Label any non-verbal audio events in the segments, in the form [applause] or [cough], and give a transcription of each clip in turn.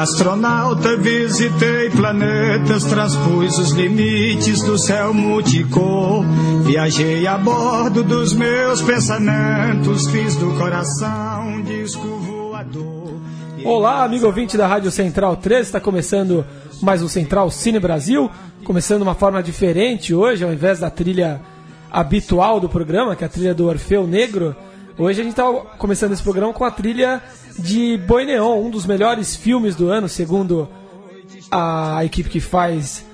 Astronauta visitei planetas, transpus os limites do céu multicor. Viajei a bordo dos meus pensamentos, fiz do coração um disco voador. Olá, amigo ouvinte da Rádio Central 3, está começando mais um Central Cine Brasil, começando de uma forma diferente hoje, ao invés da trilha habitual do programa, que é a trilha do Orfeu Negro. Hoje a gente está começando esse programa com a trilha de Boi Neon, um dos melhores filmes do ano, segundo a equipe que faz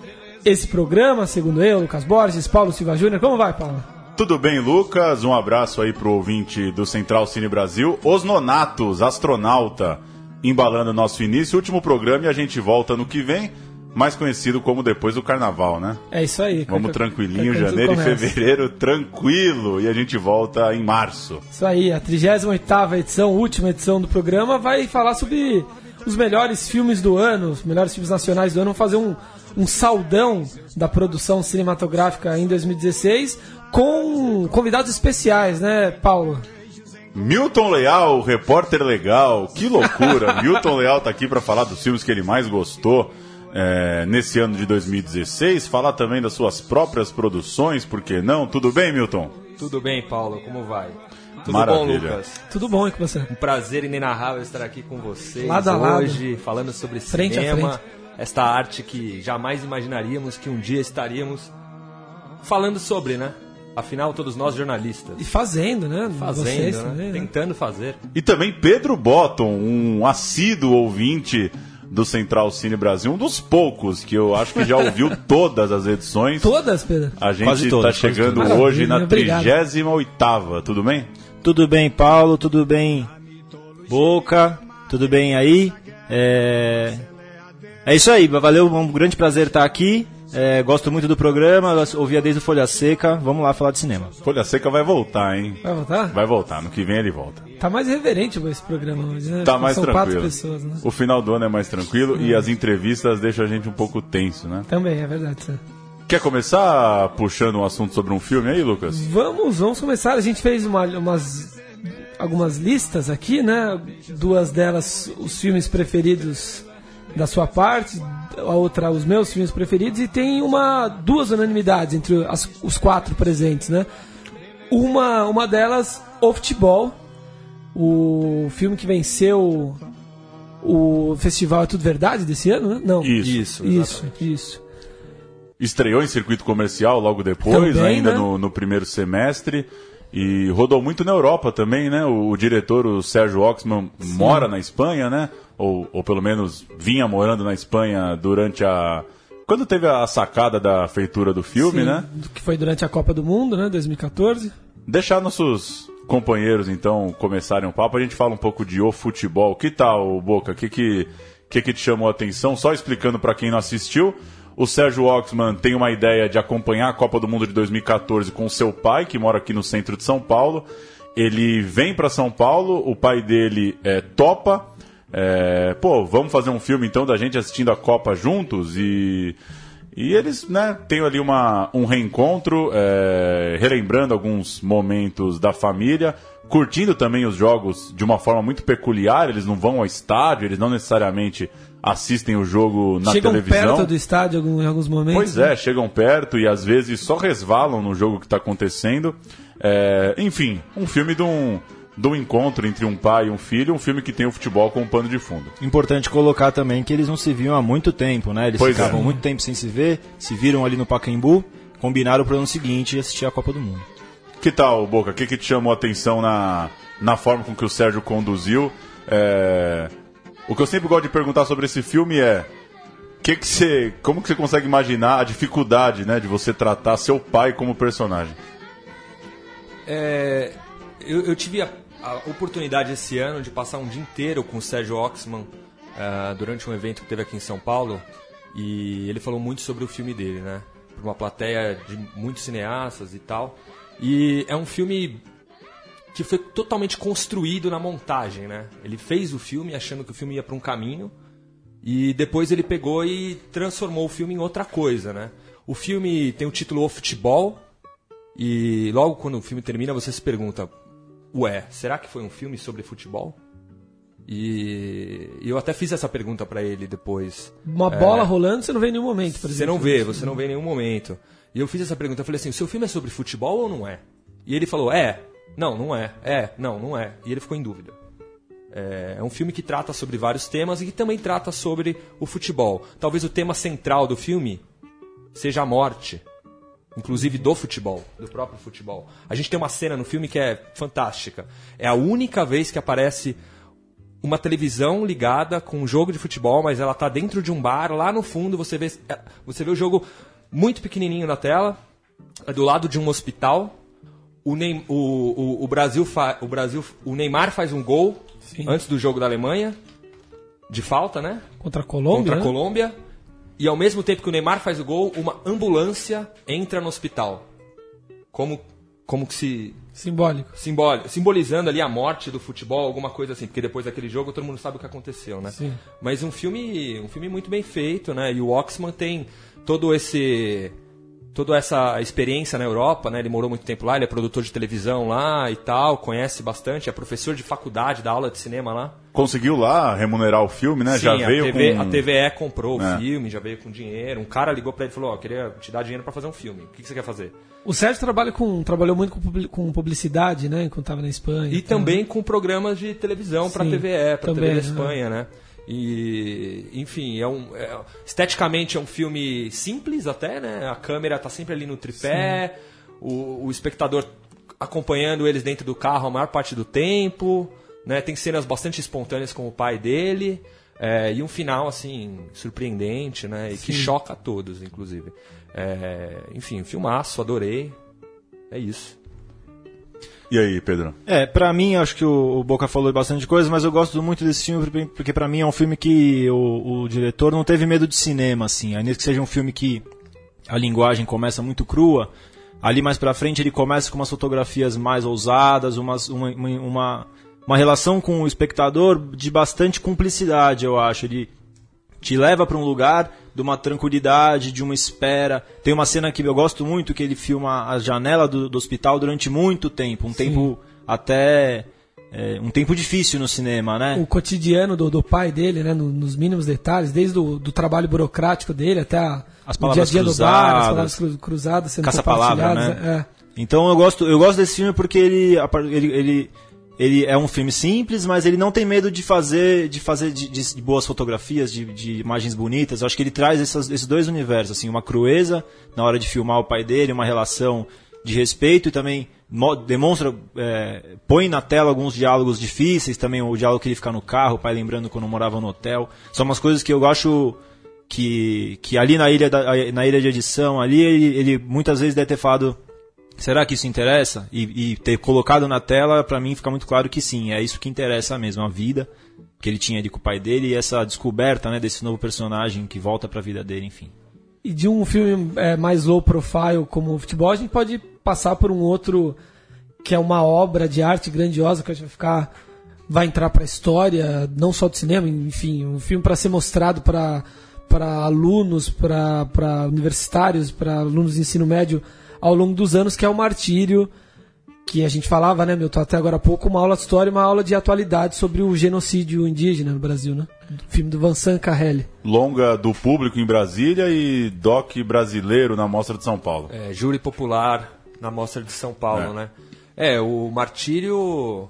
esse programa, segundo eu, Lucas Borges, Paulo Silva Júnior. Como vai, Paulo? Tudo bem, Lucas? Um abraço aí pro ouvinte do Central Cine Brasil. Os Nonatos, astronauta, embalando nosso início. Último programa e a gente volta no que vem mais conhecido como depois do carnaval, né? É isso aí. Vamos tranquilinho, janeiro e fevereiro, [laughs] tranquilo, e a gente volta em março. Isso aí, a 38 edição, última edição do programa, vai falar sobre os melhores filmes do ano, os melhores filmes nacionais do ano. Vamos fazer um, um saudão da produção cinematográfica em 2016 com convidados especiais, né, Paulo? Milton Leal, repórter legal, que loucura! [laughs] Milton Leal tá aqui para falar dos filmes que ele mais gostou é, nesse ano de 2016, falar também das suas próprias produções, por que não? Tudo bem, Milton? Tudo bem, Paulo, como vai? Tudo Maravilha. bom, Lucas? Tudo bom e com você? Um prazer inenarrável estar aqui com vocês lado a hoje, lado. falando sobre frente cinema, esta arte que jamais imaginaríamos que um dia estaríamos falando sobre, né? Afinal, todos nós jornalistas. E fazendo, né? Fazendo, Vocês, né? Tentando fazer. E também Pedro Botton, um assíduo ouvinte do Central Cine Brasil, um dos poucos que eu acho que já ouviu [laughs] todas as edições. Todas, Pedro? A gente está chegando hoje na 38 tudo bem? Tudo bem, Paulo, tudo bem, Boca, tudo bem aí? É, é isso aí, valeu, um grande prazer estar aqui. É, gosto muito do programa, ouvia desde o Folha Seca. Vamos lá falar de cinema. Folha Seca vai voltar, hein? Vai voltar? Vai voltar, no que vem ele volta. Tá mais reverente esse programa hoje, né? Tá mais São tranquilo. quatro pessoas, né? O final do ano é mais tranquilo e as entrevistas deixam a gente um pouco tenso, né? Também, é verdade. Quer começar puxando um assunto sobre um filme aí, Lucas? Vamos, vamos começar. A gente fez uma, umas algumas listas aqui, né? Duas delas, os filmes preferidos da sua parte, a outra os meus filmes preferidos e tem uma duas unanimidades entre as, os quatro presentes, né? Uma uma delas o futebol, o filme que venceu o festival é tudo verdade desse ano, né? Não. Isso. Isso, isso, isso. Estreou em circuito comercial logo depois, Também, ainda né? no, no primeiro semestre. E rodou muito na Europa também, né? O, o diretor, o Sérgio Oxman, mora na Espanha, né? Ou, ou pelo menos vinha morando na Espanha durante a. Quando teve a sacada da feitura do filme, Sim, né? Que foi durante a Copa do Mundo, né? 2014. Deixar nossos companheiros, então, começarem um papo, a gente fala um pouco de o futebol. Que tal, Boca? O que, que, que, que te chamou a atenção? Só explicando para quem não assistiu. O Sérgio Oxman tem uma ideia de acompanhar a Copa do Mundo de 2014 com seu pai, que mora aqui no centro de São Paulo. Ele vem para São Paulo, o pai dele é, topa. É, pô, vamos fazer um filme então da gente assistindo a Copa juntos e. E eles, né, têm ali uma, um reencontro, é, relembrando alguns momentos da família, curtindo também os jogos de uma forma muito peculiar. Eles não vão ao estádio, eles não necessariamente assistem o jogo na Chegam televisão. perto do estádio em alguns momentos. Pois é, chegam perto e às vezes só resvalam no jogo que está acontecendo. É, enfim, um filme de um, de um encontro entre um pai e um filho, um filme que tem o futebol como pano de fundo. Importante colocar também que eles não se viam há muito tempo, né? Eles Pois ficavam é. muito tempo sem se ver, se viram ali no Pacaembu, combinaram pro ano seguinte assistir a Copa do Mundo. Que tal, Boca? O que, que te chamou a atenção na, na forma com que o Sérgio conduziu? É, O que eu sempre gosto de perguntar sobre esse filme é que que você, como que você consegue imaginar a dificuldade né, de você tratar seu pai como personagem? É, eu, eu tive a, a oportunidade esse ano de passar um dia inteiro com o Sérgio Oxman uh, durante um evento que teve aqui em São Paulo e ele falou muito sobre o filme dele, né? Para uma plateia de muitos cineastas e tal. E é um filme que foi totalmente construído na montagem, né? Ele fez o filme achando que o filme ia para um caminho e depois ele pegou e transformou o filme em outra coisa, né? O filme tem o título O Futebol e logo quando o filme termina você se pergunta, ué, será que foi um filme sobre futebol? E eu até fiz essa pergunta para ele depois. Uma bola é, rolando você não vê em nenhum momento, por exemplo. Você não vê, você não vê em nenhum momento. E eu fiz essa pergunta, eu falei assim, o seu filme é sobre futebol ou não é? E ele falou, é. Não, não é. É, não, não é. E ele ficou em dúvida. É, é um filme que trata sobre vários temas e que também trata sobre o futebol. Talvez o tema central do filme seja a morte. Inclusive do futebol, do próprio futebol. A gente tem uma cena no filme que é fantástica. É a única vez que aparece uma televisão ligada com um jogo de futebol, mas ela está dentro de um bar, lá no fundo você vê, é, você vê o jogo muito pequenininho na tela, é do lado de um hospital, o, Neym, o, o, o, Brasil fa, o Brasil o Neymar faz um gol Sim. antes do jogo da Alemanha de falta, né? Contra a Colômbia. Contra a né? E ao mesmo tempo que o Neymar faz o gol, uma ambulância entra no hospital. Como como que se simbólico. Simbólico, simbolizando ali a morte do futebol, alguma coisa assim, porque depois daquele jogo todo mundo sabe o que aconteceu, né? Sim. Mas um filme, um filme muito bem feito, né? E o Oxman tem todo esse toda essa experiência na Europa, né? Ele morou muito tempo lá, ele é produtor de televisão lá e tal, conhece bastante, é professor de faculdade, da aula de cinema lá. Conseguiu lá remunerar o filme, né? Sim, já veio a TV, com... a TVE comprou é. o filme, já veio com dinheiro. Um cara ligou para ele e falou: "Ó, oh, queria te dar dinheiro para fazer um filme. O que, que, você quer fazer?" O Sérgio trabalha com, trabalhou muito com publicidade, né? Enquanto estava na Espanha. E, também com programas de televisão para TVE, para TV da Espanha, né? E, enfim, é um, é, esteticamente é um filme simples até, né? A câmera tá sempre ali no tripé, o, o, espectador acompanhando eles dentro do carro a maior parte do tempo, né? Tem cenas bastante espontâneas com o pai dele. É, e um final, assim, surpreendente, né? E Sim. que choca a todos, inclusive. É, enfim, filmaço, adorei. É isso. E aí, Pedro? É, pra mim, acho que o, Boca falou bastante coisa, mas eu gosto muito desse filme porque pra mim é um filme que o, o diretor não teve medo de cinema, assim. Ainda que seja um filme que a linguagem começa muito crua, ali mais pra frente ele começa com umas fotografias mais ousadas, umas, uma, uma, uma relação com o espectador de bastante cumplicidade, eu acho. Ele te leva para um lugar de uma tranquilidade, de uma espera. Tem uma cena que eu gosto muito que ele filma a janela do, do hospital durante muito tempo, um Sim. tempo até é, um tempo difícil no cinema, né? O cotidiano do, do pai dele, né, no, nos mínimos detalhes, desde o do trabalho burocrático dele até a, as palavras o dia a dia cruzadas, do bar, as palavras cruzadas sendo caça-palavra, né? É. Então eu gosto, eu gosto desse filme porque ele, ele, ele ele é um filme simples, mas ele não tem medo de fazer de fazer de, de, boas fotografias, de, de, imagens bonitas. Eu acho que ele traz essas, esses dois universos, assim, uma crueza na hora de filmar o pai dele, uma relação de respeito e também demonstra, é, põe na tela alguns diálogos difíceis, também o diálogo que ele fica no carro, o pai lembrando quando morava no hotel. São umas coisas que eu acho que, que ali na ilha, da, na ilha de edição, ali ele, ele muitas vezes deve ter falado Será que isso interessa? E, e ter colocado na tela, para mim fica muito claro que sim, é isso que interessa mesmo, a vida que ele tinha ali com o pai dele e essa descoberta né, desse novo personagem que volta para a vida dele, enfim. E de um filme é, mais low profile como o futebol, a gente pode passar por um outro que é uma obra de arte grandiosa que a gente vai ficar vai entrar para a história, não só do cinema, enfim, um filme para ser mostrado para para alunos, para universitários, para alunos de ensino médio ao longo dos anos, que é o martírio, que a gente falava, né, Milton, até agora há pouco, uma aula de história e uma aula de atualidade sobre o genocídio indígena no Brasil, né? Do filme do Vincent Carrelli. Longa do público em Brasília e doc brasileiro na Mostra de São Paulo. É, júri popular na Mostra de São Paulo, é. né? É, o martírio...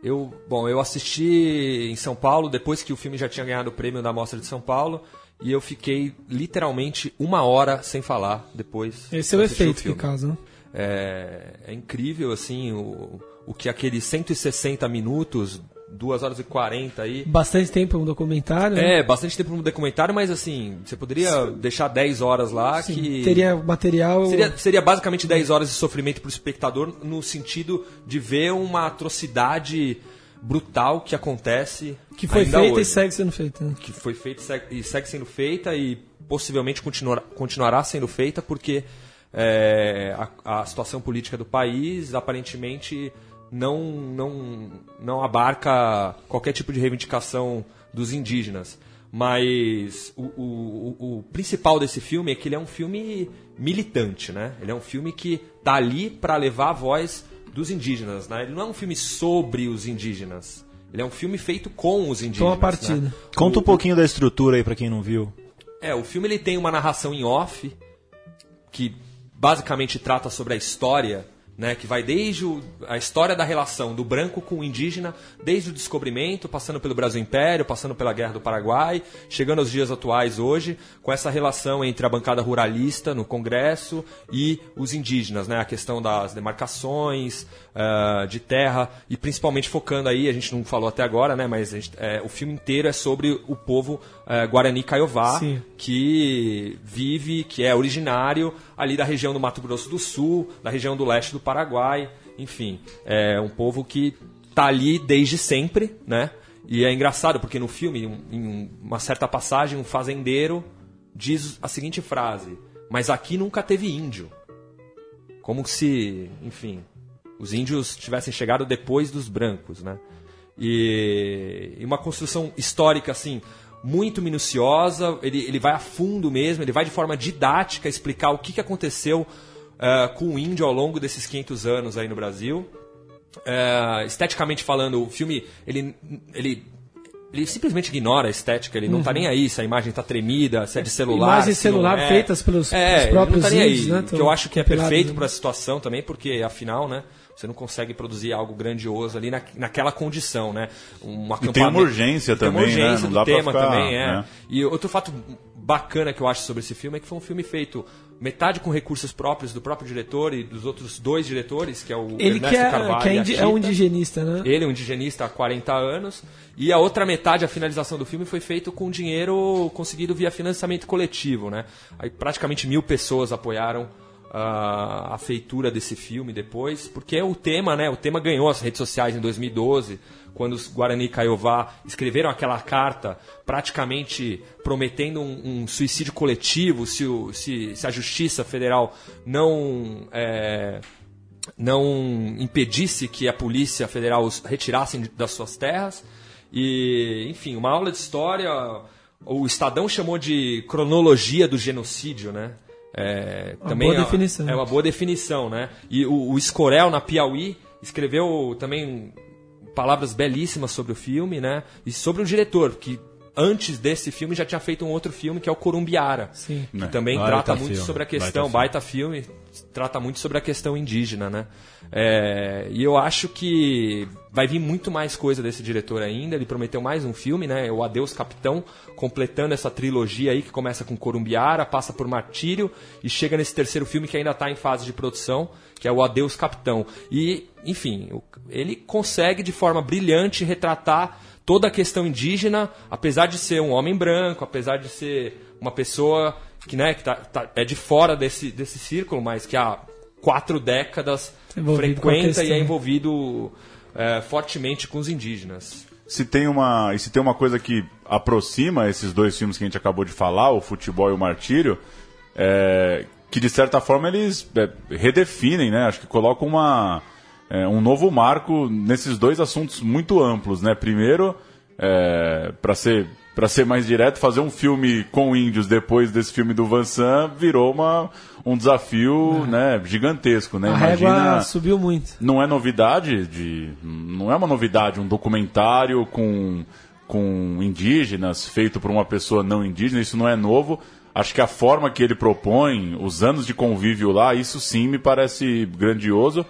Eu, bom, eu assisti em São Paulo depois que o filme já tinha ganhado o prêmio da Mostra de São Paulo e eu fiquei literalmente uma hora sem falar depois. Esse é o efeito que causa, né? É, é incrível, assim, o, o que aqueles 160 minutos duas horas e 40 aí. Bastante tempo um documentário. né? É, bastante tempo no documentário, mas assim, você poderia deixar 10 horas lá Sim, que. Teria material. Seria, seria basicamente 10 horas de sofrimento para o espectador, no sentido de ver uma atrocidade brutal que acontece. que foi feita hoje. e segue sendo feita. né? Que foi feita e segue- e segue sendo feita e possivelmente continuará, continuará sendo feita porque é, a, a situação política do país aparentemente não, não, não abarca qualquer tipo de reivindicação dos indígenas. Mas o, o, o- o principal desse filme é que ele é um filme militante, né? Ele é um filme que tá ali para levar a voz dos indígenas, né? Ele não é um filme sobre os indígenas. Ele é um filme feito com os indígenas. Toma partida. né? Conta um pouquinho da estrutura aí pra quem não viu. É, o filme ele tem uma narração em off que basicamente trata sobre a história, né, que vai desde o- a história da relação do branco com o indígena, desde o descobrimento, passando pelo Brasil Império, passando pela Guerra do Paraguai, chegando aos dias atuais hoje, com essa relação entre a bancada ruralista no Congresso e os indígenas, né, a questão das demarcações ah, de terra e principalmente focando aí, a gente não falou até agora, né, mas gente- é, o filme inteiro é sobre o povo eh, Guarani Sim. que vive, que é originário ali da região do Mato Grosso do Sul, da região do leste do Paraguai, enfim, é um povo que tá ali desde sempre, né? E é engraçado porque no filme, em uma certa passagem, um fazendeiro diz a seguinte frase: "Mas aqui nunca teve índio". Como se, enfim, os índios tivessem chegado depois dos brancos, né? E, e uma construção histórica assim muito minuciosa. Ele, ele vai a fundo mesmo. Ele vai de forma didática explicar o que, que aconteceu eh, com o índio ao longo desses 500 anos aí no Brasil. É, esteticamente falando, o filme ele, ele, ele simplesmente ignora a estética, ele não tá nem aí se a imagem tá tremida, se é de celular. Imagens celular é. feitos pelos- é, pelos próprios não tá nem aí, índios, né? Que eu acho que é perfeito para a situação também, porque afinal, né? Você não consegue produzir algo grandioso ali na, naquela condição, né? Um E tem uma urgência tem uma também, né? urgência Não do tema ficar, também, é. né? E outro fato bacana que eu acho sobre esse filme é que foi um filme feito metade com recursos próprios do próprio diretor e dos outros dois diretores, que é o Ele Ernesto que é, Carvalho que é, e a indi- é um indigenista, né? Ele é um indigenista há 40 anos. E a outra metade, a finalização do filme, foi feito com dinheiro conseguido via financiamento coletivo. Né? Aí praticamente mil pessoas apoiaram ah, a feitura desse filme depois, porque o tema, né? O tema ganhou as redes sociais em 2012, quando os Guarani Kaiowá escreveram aquela carta praticamente prometendo um, um suicídio coletivo se, o- se- se a Justiça Federal não é, não impedisse que a Polícia Federal os retirassem de- das suas terras. E, enfim, uma aula de história. O Estadão chamou de cronologia do genocídio, né? É, Uma também boa é- definição. É uma boa definição, né? E o, o Escorel, na Piauí, escreveu também palavras belíssimas sobre o filme, né? E sobre o diretor, que antes desse filme já tinha feito um outro filme que é o Corumbiara. Sim. Que É. também Baita trata muito filme, sobre a baita questão, filme. baita filme, trata muito sobre a questão indígena, né? É, e eu acho que vai vir muito mais coisa desse diretor ainda. Ele prometeu mais um filme, né? O Adeus Capitão, completando essa trilogia aí que começa com Corumbiara, passa por Martírio e chega nesse terceiro filme que ainda está em fase de produção, que é o Adeus Capitão. E, enfim, ele consegue de forma brilhante retratar toda a questão indígena, apesar de ser um homem branco, apesar de ser uma pessoa que, né, que tá- tá- é de fora desse, desse círculo, mas que há quatro décadas Envolvido com a frequenta e é envolvido é, fortemente com os indígenas. Se tem uma, e se tem uma coisa que aproxima esses dois filmes que a gente acabou de falar, o Futebol e o Martírio, é, que de certa forma eles é, redefinem, né? Acho que colocam uma, é, um novo marco nesses dois assuntos muito amplos, né? Primeiro, para ser para ser mais direto, fazer um filme com índios depois desse filme do Van Sam virou uma, um desafio né, gigantesco, né? A régua subiu muito. não é novidade de não é uma novidade um documentário com com indígenas feito por uma pessoa não indígena isso não é novo acho que a forma que ele propõe os anos de convívio lá isso sim me parece grandioso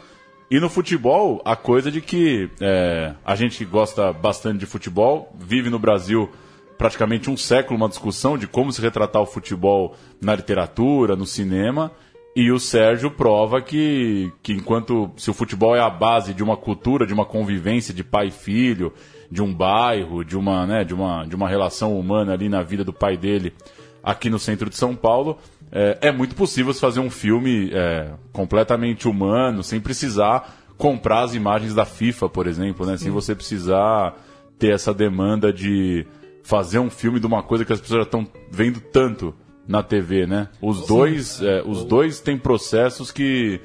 e no futebol a coisa de que é, a gente que gosta bastante de futebol vive no Brasil praticamente um século uma discussão de como se retratar o futebol na literatura no cinema E o Sérgio prova que, que enquanto se o futebol é a base de uma cultura, de uma convivência de pai e filho, de um bairro, de uma, né, de uma, de uma relação humana ali na vida do pai dele aqui no centro de São Paulo, é, é muito possível se fazer um filme é, completamente humano, sem precisar comprar as imagens da FIFA, por exemplo, né? Sem você precisar ter essa demanda de fazer um filme de uma coisa que as pessoas já estão vendo tanto na TV, né? Os dois, é, os dois têm processos que,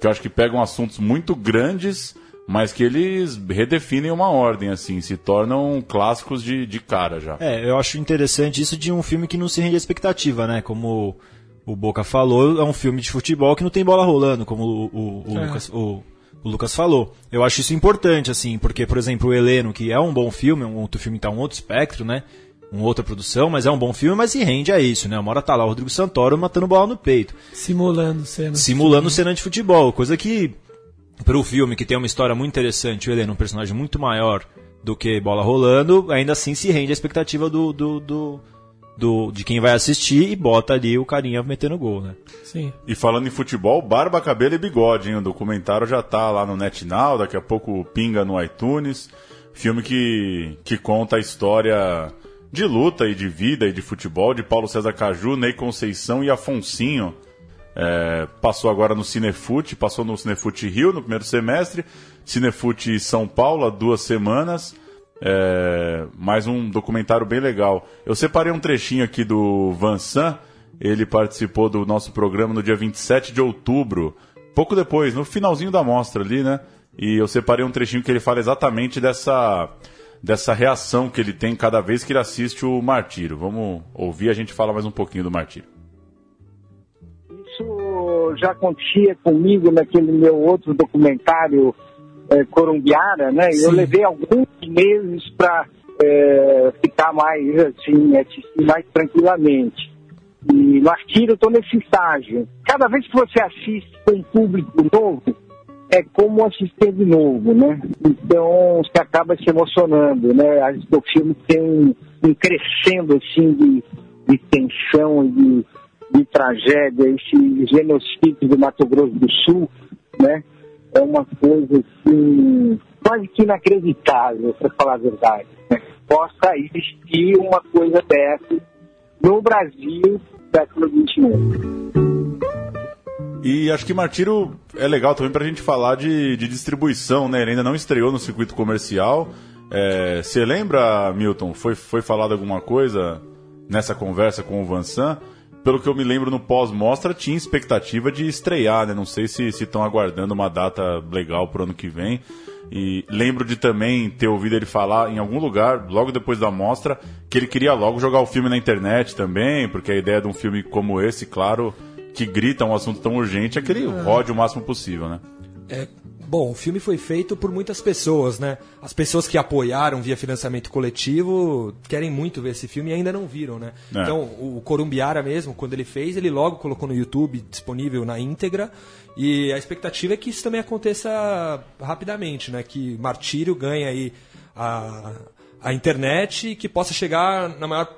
que eu acho que pegam assuntos muito grandes, mas que eles redefinem uma ordem, assim, se tornam clássicos de, de cara já. É, eu acho interessante isso de um filme que não se rende à expectativa, né? Como o Boca falou, é um filme de futebol que não tem bola rolando, como o, o, o É. Lucas, o, o Lucas falou. Eu acho isso importante, assim, porque, por exemplo, o Heleno, que é um bom filme, um outro filme tá um outro espectro, né? Uma outra produção, mas é um bom filme, mas se rende a isso, né? Uma hora tá lá o Rodrigo Santoro matando bola no peito. Simulando cenas. simulando cena de futebol, coisa que pro filme que tem uma história muito interessante, o Heleno é um personagem muito maior do que bola rolando, ainda assim se rende à expectativa do, do, do, do- de quem vai assistir e bota ali o carinha metendo gol, né? Sim. E falando em futebol, barba, cabelo e bigode, hein? O documentário já tá lá no NetNow, daqui a pouco pinga no iTunes. Filme que, que conta a história de luta e de vida e de futebol de Paulo César Caju, Ney Conceição e Afonsinho. É, passou agora no Cinefute, passou no Cinefute Rio no primeiro semestre, Cinefute São Paulo há duas semanas. É, mais um documentário bem legal. Eu separei um trechinho aqui do Vansan, ele participou do nosso programa no dia 27 de outubro, pouco depois, no finalzinho da mostra ali, né? E eu separei um trechinho que ele fala exatamente dessa, dessa reação que ele tem cada vez que ele assiste o Martírio. Vamos ouvir a gente fala mais um pouquinho do Martírio. Isso já acontecia comigo naquele meu outro documentário eh, Corumbiara, né? Eu Sim. levei alguns meses para ficar mais assim, assistir mais tranquilamente. E no Artiro eu estou nesse estágio. Cada vez que você assiste com um público novo, é como assistir de novo, né? Então você acaba se emocionando, né? Acho que O filme tem um, um crescendo assim de, de tensão e de, de tragédia, esse genocídio do Mato Grosso do Sul, né? É uma coisa assim, quase que inacreditável, para falar a verdade. Né? Possa existir uma coisa dessa no Brasil século XXI. E acho que Martírio é legal também pra gente falar de, de distribuição, né? Ele ainda não estreou no circuito comercial. É, Você lembra, Milton, foi, foi falado alguma coisa nessa conversa com o Vansan? Pelo que eu me lembro, no pós-mostra tinha expectativa de estrear, né? Não sei se estão aguardando uma data legal pro ano que vem. E lembro de também ter ouvido ele falar em algum lugar, logo depois da mostra, que ele queria logo jogar o filme na internet também, porque a ideia de um filme como esse, claro, que grita um assunto tão urgente, é que ele rode o máximo possível, né? É, bom, o filme foi feito por muitas pessoas, né? As pessoas que apoiaram via financiamento coletivo querem muito ver esse filme e ainda não viram, né? É. Então, o Corumbiara mesmo, quando ele fez, ele logo colocou no YouTube disponível na íntegra. E a expectativa é que isso também aconteça rapidamente, né? Que Martírio ganhe aí a, a internet e que possa chegar na maior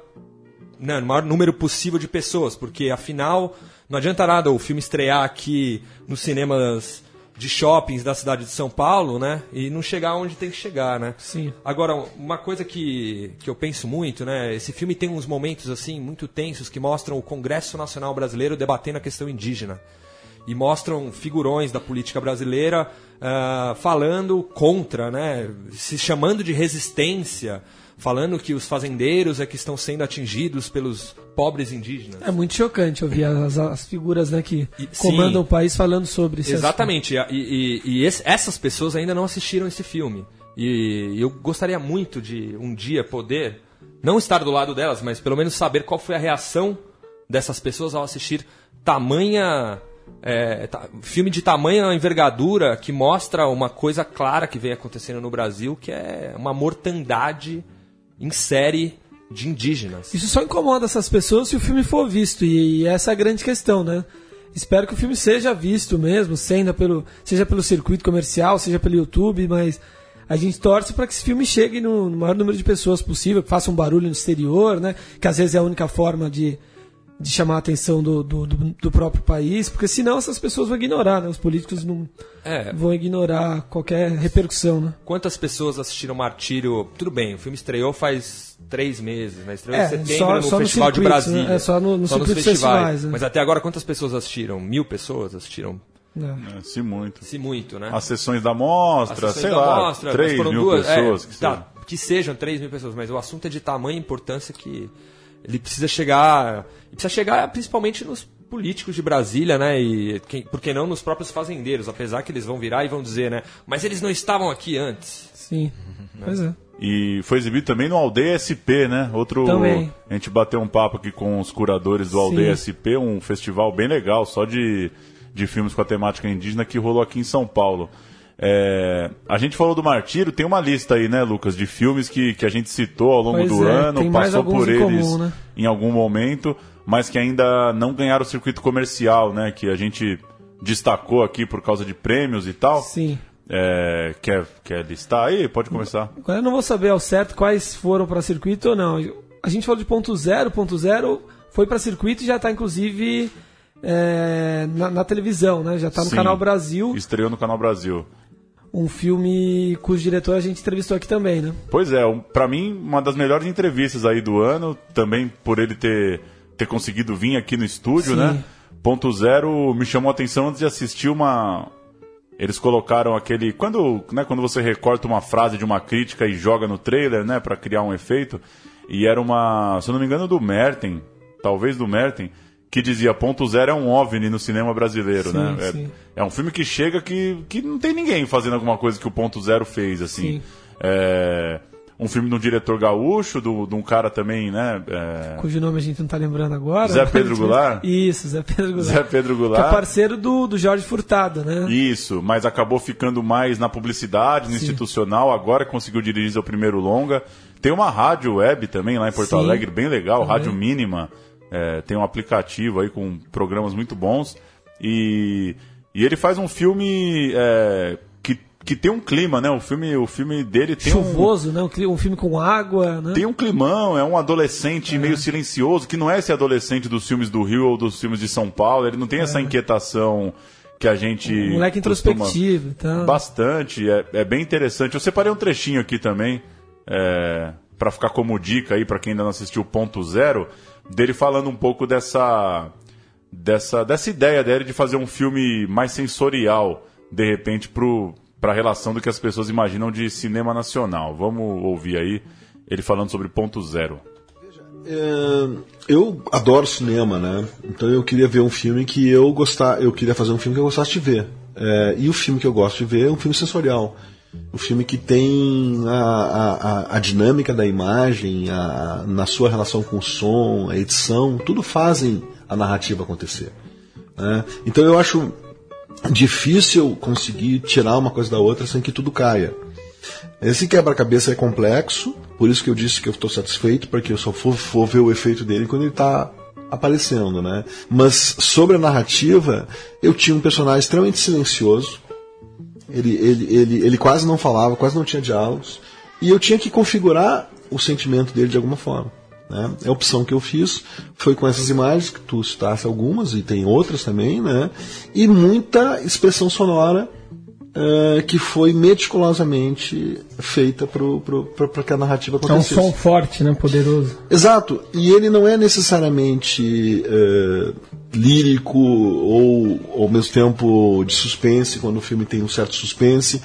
né, no maior número possível de pessoas, porque afinal não adianta nada o filme estrear aqui nos cinemas de shoppings da cidade de São Paulo, né, e não chegar onde tem que chegar, né? Sim. Agora, uma coisa que, que eu penso muito, né, esse filme tem uns momentos assim muito tensos que mostram o Congresso Nacional Brasileiro debatendo a questão indígena e mostram figurões da política brasileira ah, falando contra, né, se chamando de resistência, falando que os fazendeiros é que estão sendo atingidos pelos pobres indígenas. É muito chocante ouvir as, as figuras né, que E- comandam sim. o país falando sobre isso. Exatamente, e, e- e esse- essas pessoas ainda não assistiram esse filme. E eu gostaria muito de um dia poder, não estar do lado delas, mas pelo menos saber qual foi a reação dessas pessoas ao assistir tamanha. é, filme de tamanha envergadura que mostra uma coisa clara que vem acontecendo no Brasil, que é uma mortandade em série de indígenas. Isso só incomoda essas pessoas se o filme for visto, e, essa é a grande questão, né? Espero que o filme seja visto mesmo, seja pelo, seja pelo circuito comercial, seja pelo YouTube, mas a gente torce para que esse filme chegue no, no maior número de pessoas possível, que faça um barulho no exterior, né? Que às vezes é a única forma de, de chamar a atenção do, do, do, do próprio país, porque senão essas pessoas vão ignorar, né? Os políticos não É. vão ignorar qualquer repercussão, né? Quantas pessoas assistiram Martírio? Tudo bem, o filme estreou faz três meses, né? Estreou É, em setembro só- no só no Festival de circuito, Brasília. né? É, só no- no nos circuito de festivais. festivais, né? Mas até agora quantas pessoas assistiram? Mil pessoas assistiram? É. É, se muito. Se muito, né? As sessões da mostra, As sessões sei da lá, mostra, mas 3 foram mil duas, pessoas. é, que tá, seja. que sejam 3 mil pessoas, mas o assunto é de tamanha importância que ele precisa chegar. Precisa chegar principalmente nos políticos de Brasília, né? E quem, por que não nos próprios fazendeiros, apesar que eles vão virar e vão dizer, né? Mas eles não estavam aqui antes. Sim. Pois é. E foi exibido também no Aldeia SP, né? Outro. Também. A gente bateu um papo aqui com os curadores do Aldeia SP, um festival bem legal, só de, de filmes com a temática indígena que rolou aqui em São Paulo. É, a gente falou do Martírio, tem uma lista aí, né, Lucas, de filmes que, que a gente citou ao longo Pois do é, ano, passou por em eles comum, né? em algum momento, mas que ainda não ganharam o circuito comercial, né? Que a gente destacou aqui por causa de prêmios e tal. Sim. É, quer, quer listar aí? Pode começar. Agora eu não vou saber ao certo quais foram para circuito ou não. A gente falou de ponto zero, ponto zero foi para circuito e já está inclusive é, na, na televisão, né? Já está no Sim. canal Brasil, Estreou no Canal Brasil. Um filme cujo diretor a gente entrevistou aqui também, né? Pois é, pra mim, uma das melhores entrevistas aí do ano, também por ele ter, ter conseguido vir aqui no estúdio, Sim. né? Ponto Zero me chamou a atenção antes de assistir uma. Eles colocaram aquele. Quando, né, quando você recorta uma frase de uma crítica e joga no trailer, né, pra criar um efeito. E era uma. Se eu não me engano, do Merten, talvez do Merten, que dizia Ponto Zero é um OVNI no cinema brasileiro, Sim, né? É- sim. É, um filme que chega que, que não tem ninguém fazendo alguma coisa que o Ponto Zero fez, assim. Sim. É, um filme de um diretor gaúcho, do- de um cara também, né? é, Cujo nome a gente não tá lembrando agora. Zé? Pedro Goulart? Isso, Zé Pedro Goulart. Zé Pedro Que é Goulart. parceiro do, do Jorge Furtado, né? Isso, mas acabou ficando mais na publicidade, no Sim. institucional, agora conseguiu dirigir seu primeiro longa. Tem uma rádio web também lá em Porto Sim. Alegre, bem legal, Também. Rádio Mínima. É, tem um aplicativo aí com programas muito bons. E, e ele faz um filme é, que, que tem um clima, né? O filme, o filme dele tem Chuvoso, né? Um cli- Um filme com água, né? tem um climão, é um adolescente meio silencioso, que não é esse adolescente dos filmes do Rio ou dos filmes de São Paulo, ele não tem essa inquietação que a gente. Um moleque introspectivo e tal. Bastante, é, é bem interessante. Eu separei um trechinho aqui também, é, para ficar como dica aí para quem ainda não assistiu Ponto Zero, dele falando um pouco dessa, dessa, dessa ideia dele de fazer um filme mais sensorial, de repente, para a relação do que as pessoas imaginam de cinema nacional. Vamos ouvir aí ele falando sobre Ponto Zero. É, eu adoro cinema, né? Então eu queria ver um filme que eu gostar, eu queria fazer um filme que eu gostasse de ver. É, e o filme que eu gosto de ver é um filme sensorial. Um filme que tem a, a, a- dinâmica da imagem, a, na sua relação com o som, a edição, tudo fazem a narrativa acontecer. né? Então eu acho difícil conseguir tirar uma coisa da outra sem que tudo caia. Esse quebra-cabeça é complexo, por isso que eu disse que eu estou satisfeito, porque eu só vou, vou ver o efeito dele quando ele está aparecendo, né? Mas sobre a narrativa, eu tinha um personagem extremamente silencioso, ele, ele, ele, ele quase não falava, quase não tinha diálogos, e eu tinha que configurar o sentimento dele de alguma forma. Né? A opção que eu fiz foi com essas imagens, que tu citaste algumas, e tem outras também, né? e muita expressão sonora eh, que foi meticulosamente feita para que a narrativa É um acontecesse. som forte, né? Poderoso. Exato, e ele não é necessariamente eh, lírico ou ao mesmo tempo de suspense, quando o filme tem um certo suspense.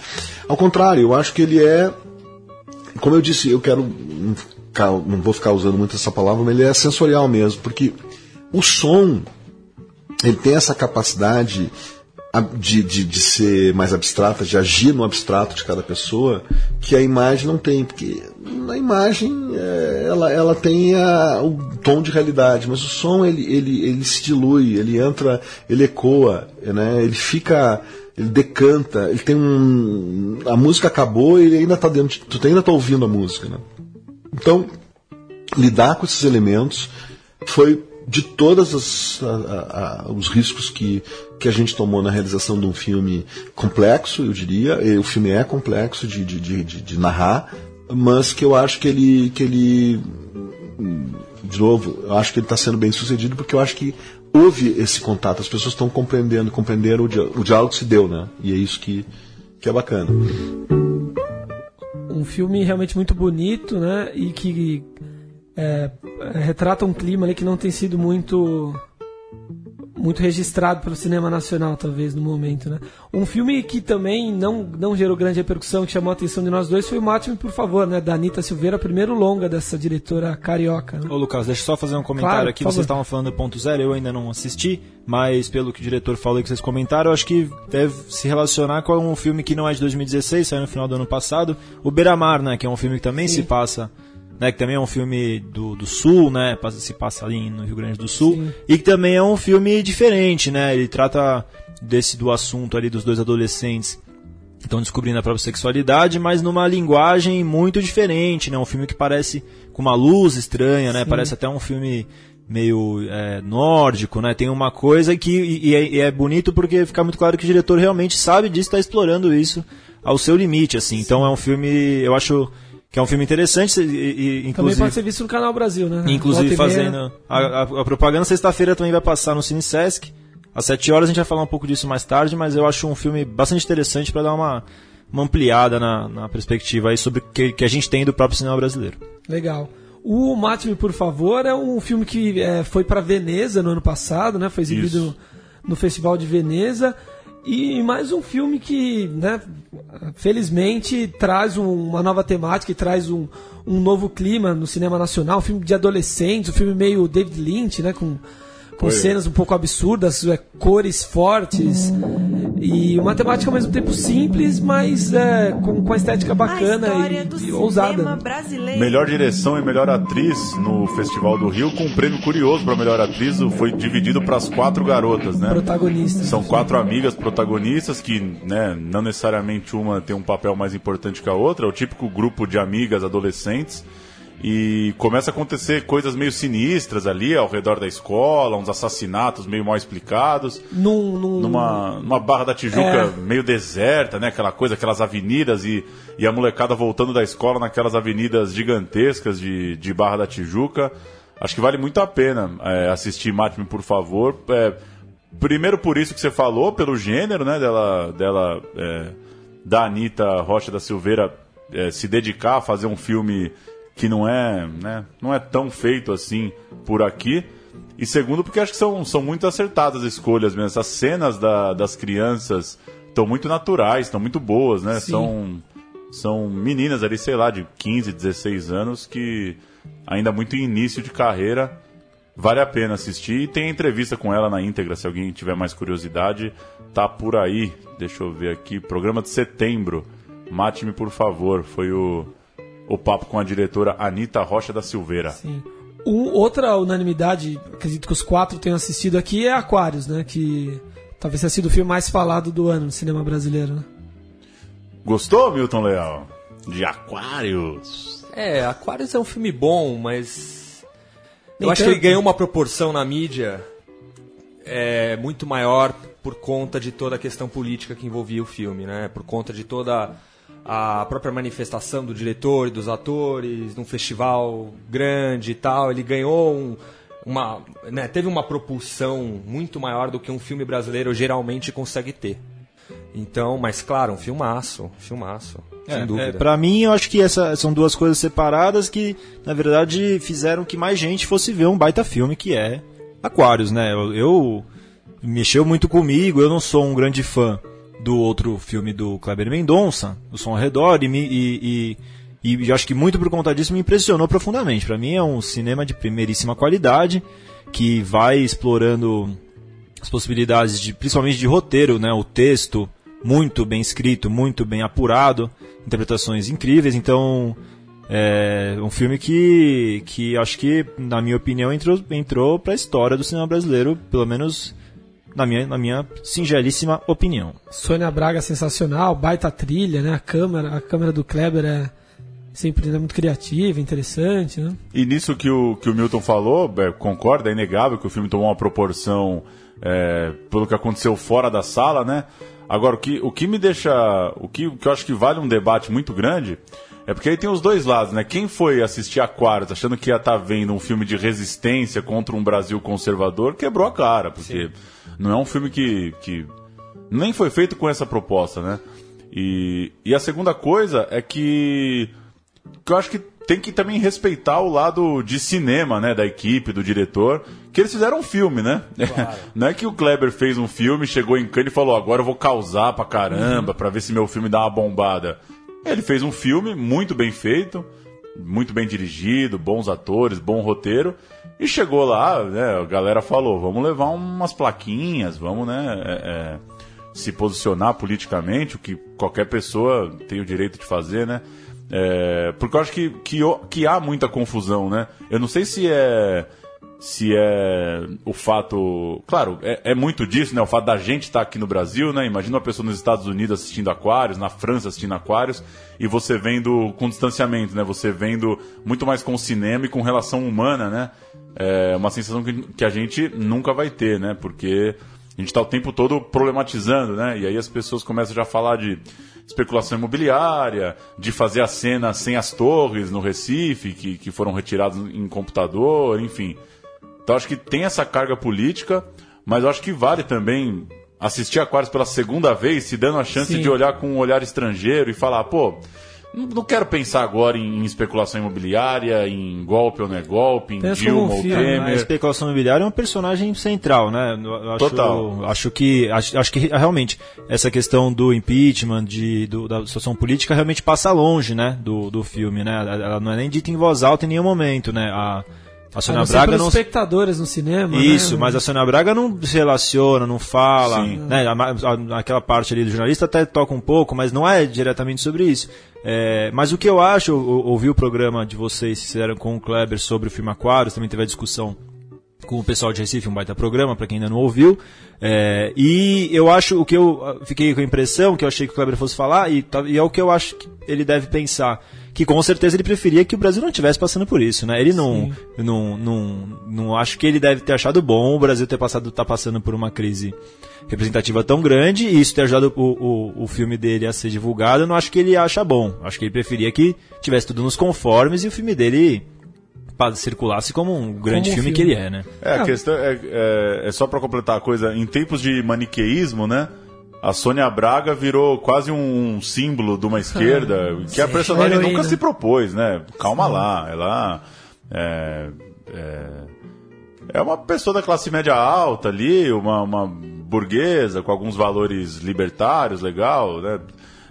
Ao contrário, eu acho que ele é, como eu disse, eu quero, não vou ficar usando muito essa palavra, mas ele é sensorial mesmo, porque o som, ele tem essa capacidade de, de, de ser mais abstrata, de agir no abstrato de cada pessoa, que a imagem não tem, porque na imagem é, ela, ela tem a- o tom de realidade, mas o som ele, ele, ele se dilui, ele entra, ele ecoa, né? ele fica, ele decanta, ele tem um. A música acabou e ele ainda está dentro, de- tu ainda está ouvindo a música. Né? Então, lidar com esses elementos foi de todos os riscos que, que a gente tomou na realização de um filme complexo, eu diria. E O filme é complexo de, de, de, de- narrar, mas que eu acho que ele, que ele de novo, eu acho que ele está sendo bem sucedido porque eu acho que houve esse contato, as pessoas estão compreendendo, compreenderam o, o diálogo se deu, né? E é isso que, que é bacana. Um filme realmente muito bonito, né? E que é, retrata um clima ali que não tem sido muito muito registrado pelo cinema nacional, talvez, no momento, né? Um filme que também não, não gerou grande repercussão, que chamou a atenção de nós dois, foi o Mate-me, por favor, né? Da Anitta Silveira, primeiro longa dessa diretora carioca. Né? Ô, Lucas, deixa eu só fazer um comentário Claro, aqui. Vocês estavam falando do ponto zero, eu ainda não assisti, mas pelo que o diretor falou e que vocês comentaram, eu acho que deve se relacionar com um filme que não é de 2016, saiu no final do ano passado, o Beira-Mar, né? Que é um filme que também se passa né, que também é um filme do, do Sul, né, se passa ali no Rio Grande do Sul, Sim. e que também é um filme diferente, né, ele trata desse do assunto ali dos dois adolescentes que estão descobrindo a própria sexualidade, mas numa linguagem muito diferente, né, um filme que parece com uma luz estranha, né, parece até um filme meio é, nórdico, né, tem uma coisa que e, e é, e é bonito porque fica muito claro que o diretor realmente sabe disso, está explorando isso ao seu limite, assim, então é um filme, eu acho que é um filme interessante, e, e, Também pode ser visto no Canal Brasil, né? Inclusive fazendo. A, a- a propaganda sexta-feira também vai passar no Cine Sesc. Às 7 horas a gente vai falar um pouco disso mais tarde, mas eu acho um filme bastante interessante para dar uma, uma ampliada na, na perspectiva aí sobre o que, que a gente tem do próprio cinema brasileiro. Legal. O Mate-me, por favor, é um filme que é, foi para Veneza no ano passado, né? Foi exibido Isso. no Festival de Veneza. E mais um filme que, né, felizmente, traz um- uma nova temática e traz um, um novo clima no cinema nacional. Um filme de adolescentes, um filme meio David Lynch, né? Com, com Foi. cenas um pouco absurdas, é, cores fortes. E uma temática ao mesmo tempo simples, mas é, com, com a estética A bacana história e, do e ousada. brasileiro. Melhor direção e melhor atriz no Festival do Rio, com um prêmio curioso para melhor atriz, foi dividido para as quatro garotas, né? Protagonistas. São quatro amigas protagonistas que, né, não necessariamente uma tem um papel mais importante que a outra, é o típico grupo de amigas adolescentes. E começa a acontecer coisas meio sinistras ali ao redor da escola, uns assassinatos meio mal explicados. Num, num- Numa, numa Barra da Tijuca É. meio deserta, né? Aquela coisa, aquelas avenidas e, e a molecada voltando da escola naquelas avenidas gigantescas de, de Barra da Tijuca. Acho que vale muito a pena é, assistir Mate-me, por favor. É, primeiro por isso que você falou, pelo gênero, né? Dela, dela é, da Anitta Rocha da Silveira é, se dedicar a fazer um filme que não é, né, não é tão feito assim por aqui. E segundo, porque acho que são, são muito acertadas as escolhas mesmo. Essas cenas da- das crianças estão muito naturais, estão muito boas, né? Sim. São, são meninas ali, sei lá, de 15, 16 anos que ainda muito em início de carreira. Vale a pena assistir e tem entrevista com ela na íntegra, se alguém tiver mais curiosidade, tá por aí. Deixa eu ver aqui, programa de setembro. Mate-me, por favor. Foi o, o papo com a diretora Anitta Rocha da Silveira. Sim. Um- outra unanimidade, acredito que os quatro tenham assistido aqui, é Aquários, né? Que talvez tenha sido o filme mais falado do ano no cinema brasileiro. Né? Gostou, Milton Leal? De Aquários. É, Aquarius é um filme bom, mas. Eu acho que ele ganhou uma proporção na mídia é, muito maior por conta de toda a questão política que envolvia o filme, né? Por conta de toda a própria manifestação do diretor e dos atores, num festival grande e tal. Ele ganhou um, uma. Né, teve uma propulsão muito maior do que um filme brasileiro geralmente consegue ter. Então, mas claro, um filmaço, filmaço, sem dúvida. É, pra mim, eu acho que essa, são duas coisas separadas que, na verdade, fizeram que mais gente fosse ver um baita filme que é Aquários, né? Eu, eu- mexeu muito comigo, eu não sou um grande fã do outro filme do Kleber Mendonça, O Som ao Redor, e, e, e, e acho que muito por conta disso me impressionou profundamente. Pra mim é um cinema de primeiríssima qualidade, que vai explorando as possibilidades de principalmente de roteiro, né? O texto muito bem escrito, muito bem apurado, interpretações incríveis. Então é um filme que que acho que na minha opinião entrou entrou para a história do cinema brasileiro, pelo menos na minha na minha singelíssima opinião. Sônia Braga sensacional, baita trilha, né? A câmera, a câmera do Kleber é sempre né, muito criativa, interessante, né? E nisso que o, que o Milton falou, é, concorda, é inegável que o filme tomou uma proporção é, pelo que aconteceu fora da sala, né? Agora, o que, o que me deixa. O que, o que eu acho que vale um debate muito grande É porque aí tem os dois lados, né? Quem foi assistir Aquários achando que ia estar vendo um filme de resistência contra um Brasil conservador, quebrou a cara, porque Sim. Não é um filme que, que nem foi feito com essa proposta, né? E, e a segunda coisa é que, que eu acho que tem que também respeitar o lado de cinema, né, da equipe, do diretor, que eles fizeram um filme, né? Claro. [laughs] Não é que o Kleber fez um filme, chegou em Cannes e falou, agora eu vou causar pra caramba, uhum. pra ver se meu filme dá uma bombada. Ele fez um filme muito bem feito, muito bem dirigido, bons atores, bom roteiro, e chegou lá, né, a galera falou, vamos levar umas plaquinhas, vamos, né, é, é, se posicionar politicamente, o que qualquer pessoa tem o direito de fazer, né? É, porque eu acho que, que, que há muita confusão, né? Eu não sei se é se é o fato. Claro, é, é, muito disso, né? O fato da gente estar aqui no Brasil, né? Imagina uma pessoa nos Estados Unidos assistindo Aquários, na França assistindo Aquários, e você vendo com distanciamento, né? Você vendo muito mais com o cinema e com relação humana, né? É uma sensação que, que a gente nunca vai ter, né? Porque a gente está o tempo todo problematizando, né? E aí as pessoas começam já a falar de especulação imobiliária, de fazer a cena sem as torres no Recife, que, que foram retiradas em computador, enfim. Então acho que tem essa carga política, mas acho que vale também assistir Aquários pela segunda vez, se dando a chance Sim. de olhar com um olhar estrangeiro e falar, pô, não quero pensar agora em especulação imobiliária, em golpe ou não é golpe, em Penso Dilma ou Temer. A especulação imobiliária é um personagem central, né? Eu acho, Total. Acho que, acho, acho, que realmente essa questão do impeachment, de, do, da situação política, realmente passa longe, né? Do, do filme, né? Ela não é nem dita em voz alta em nenhum momento, né? A, a Sônia a Braga não. espectadores no cinema. Isso, né? mas a Sônia Braga não se relaciona, não fala. Né? Aquela parte ali do jornalista até toca um pouco, mas não é diretamente sobre isso. É, mas o que eu acho, eu, eu ouvi o programa de vocês que fizeram com o Kleber sobre o filme Aquários, também teve a discussão com o pessoal de Recife, um baita programa, para quem ainda não ouviu. É, e eu acho, o que eu fiquei com a impressão, que eu achei que o Kleber fosse falar, e, e é o que eu acho que ele deve pensar que com certeza ele preferia que o Brasil não estivesse passando por isso, né? Ele não, não, não, não acho que ele deve ter achado bom o Brasil ter passado, tá passando por uma crise representativa tão grande e isso ter ajudado o, o, o filme dele a ser divulgado. Eu não acho que ele acha bom. Acho que ele preferia que tivesse tudo nos conformes e o filme dele circulasse como um grande como filme, filme, que ele é, né? É, a questão é, é, é só para completar a coisa, em tempos de maniqueísmo, né? a Sônia Braga virou quase um símbolo de uma esquerda ah, que a personagem nunca se propôs, né? Calma Sim. lá, ela é, é, é, uma pessoa da classe média alta ali, uma, uma burguesa com alguns valores libertários, legal, né?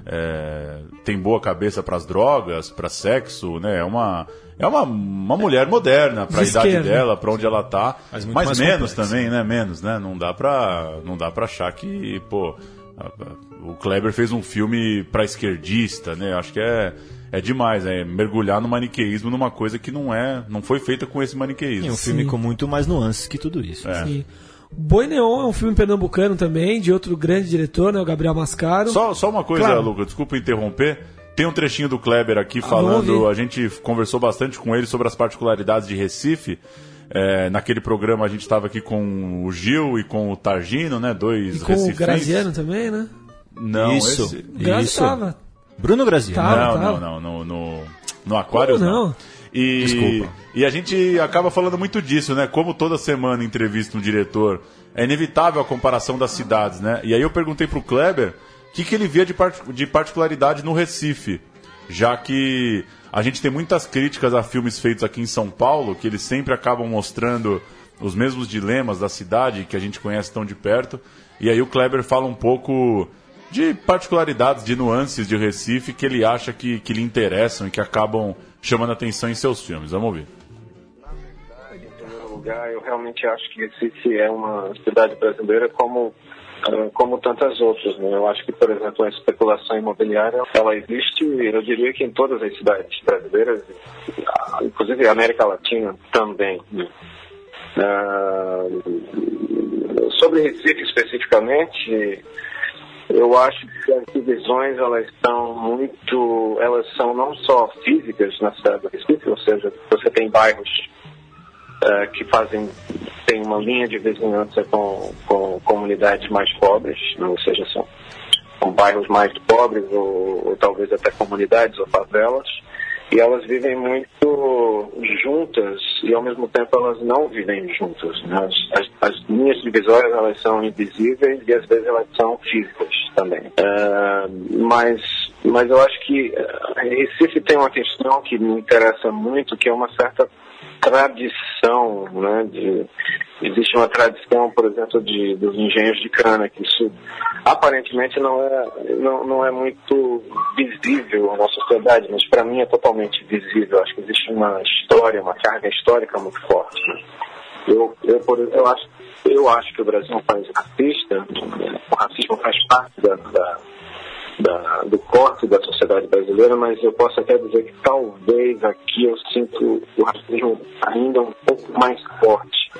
É, tem boa cabeça para as drogas, para sexo, né? É uma é uma, uma mulher moderna para a idade dela, para onde ela tá, mas, mas menos complexo. também, né? Menos, né? Não dá para não dá para achar que, pô, o Kleber fez um filme para esquerdista, né? Acho que é, é demais, é mergulhar no maniqueísmo numa coisa que não é, não foi feita com esse maniqueísmo. É um filme Sim. com muito mais nuances que tudo isso. É. Sim. Boi Neon é um filme pernambucano também, de outro grande diretor, né, o Gabriel Mascaro. Só, só uma coisa, claro. Lucas, desculpa interromper. Tem um trechinho do Kleber aqui ah, falando, a gente conversou bastante com ele sobre as particularidades de Recife. É, naquele programa a gente estava aqui com o Gil e com o Targino, né? Dois e com o Graziano também, né? Não, isso. Esse... Isso. Tava. Bruno Graziano. Tava, não, não, não, no, no, no Aquário não. não. E, Desculpa. E a gente acaba falando muito disso, né? Como toda semana entrevista um diretor, é inevitável a comparação das cidades, né? E aí eu perguntei pro Kleber o que, que ele via de, de particularidade no Recife, já que a gente tem muitas críticas a filmes feitos aqui em São Paulo, que eles sempre acabam mostrando os mesmos dilemas da cidade que a gente conhece tão de perto. E aí o Kleber fala um pouco de particularidades, de nuances de Recife que ele acha que, que lhe interessam e que acabam chamando atenção em seus filmes. Vamos ouvir. Lugar, eu realmente acho que Recife é uma cidade brasileira como ah, como tantas outras. Né? Eu acho que, por exemplo, a especulação imobiliária ela existe, eu diria que em todas as cidades brasileiras, ah, inclusive a América Latina também. Né? Uh, sobre Recife especificamente, eu acho que as divisões elas estão muito, elas são não só físicas na cidade do Recife, ou seja, você tem bairros uh, que fazem tem uma linha de vizinhança com, com comunidades mais pobres, ou seja, são são bairros mais pobres ou, ou talvez até comunidades ou favelas e elas vivem muito juntas e ao mesmo tempo elas não vivem juntas. Né? As, as, as, linhas divisórias elas são invisíveis e às vezes elas são físicas também. Uh, mas, mas eu acho que uh, Recife tem uma questão que me interessa muito, que é uma certa tradição, né, de, existe uma tradição, por exemplo, de, dos engenhos de cana, que isso aparentemente não é, não, não é muito visível na sociedade, mas para mim é totalmente visível. Acho que existe uma história, uma carga histórica muito forte. Né? Eu, eu, eu, acho, eu acho que o Brasil é um país racista, o racismo faz parte da, da da, do corte da sociedade brasileira, mas eu posso até dizer que talvez aqui eu sinto o racismo ainda um pouco mais forte.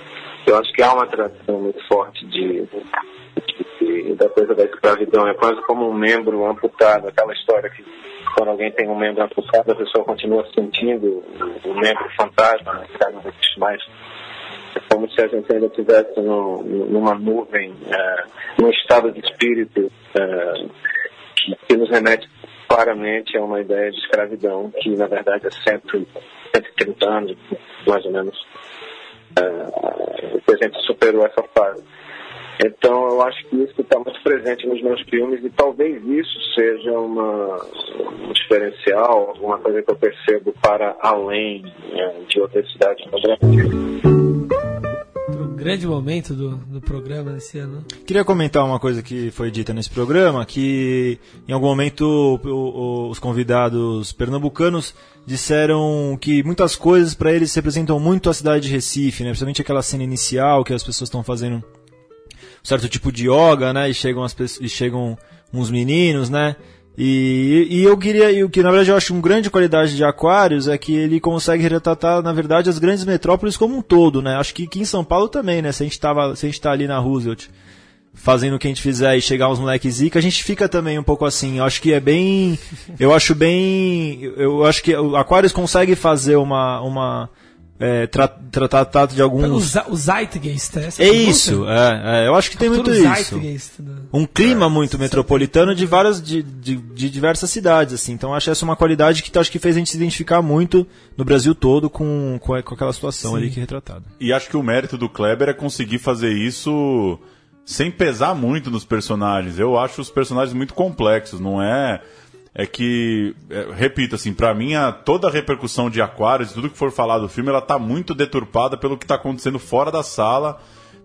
Eu acho que há uma tradição muito forte de, de, de, da coisa da escravidão. É quase como um membro amputado, aquela história que quando alguém tem um membro amputado, a pessoa continua sentindo o membro fantasma, né, que não mais. É como se a gente ainda estivesse numa nuvem, uh, num estado de espírito uh, que, nos remete claramente a uma ideia de escravidão que, na verdade, há 130 anos, mais ou menos, uh, a gente superou essa fase. Então, eu acho que isso está muito presente nos meus filmes e talvez isso seja uma, um diferencial, alguma coisa que eu percebo para além uh, de outras cidades Brasil grande momento do, do programa nesse ano. Queria comentar uma coisa que foi dita nesse programa, que em algum momento o, o, os convidados pernambucanos disseram que muitas coisas para eles representam muito a cidade de Recife, né? principalmente aquela cena inicial que as pessoas estão fazendo um certo tipo de yoga, né? E chegam, as, e chegam uns meninos, né? E, e eu queria, e o que na verdade eu acho uma grande qualidade de Aquários é que ele consegue retratar, na verdade, as grandes metrópoles como um todo, né? Acho que aqui em São Paulo também, né? Se a gente, tava, se a gente tá ali na Roosevelt fazendo o que a gente fizer e chegar uns moleques zica, a gente fica também um pouco assim. Eu acho que é bem. [laughs] Eu acho bem. Eu acho que o Aquários consegue fazer uma. uma é, tra tratar de alguns. O, Zeitgeist, é, é isso, é, é, eu acho que tem muito isso. Um clima muito metropolitano de várias, de, de, de, diversas cidades, assim. Então acho essa uma qualidade que acho que fez a gente se identificar muito no Brasil todo com, com, com aquela situação Sim. ali que é retratada. E acho que o mérito do Kleber é conseguir fazer isso sem pesar muito nos personagens. Eu acho os personagens muito complexos, não é é que, é, repito, assim, para mim, a, toda a repercussão de Aquários, tudo que for falar do filme, ela tá muito deturpada pelo que tá acontecendo fora da sala,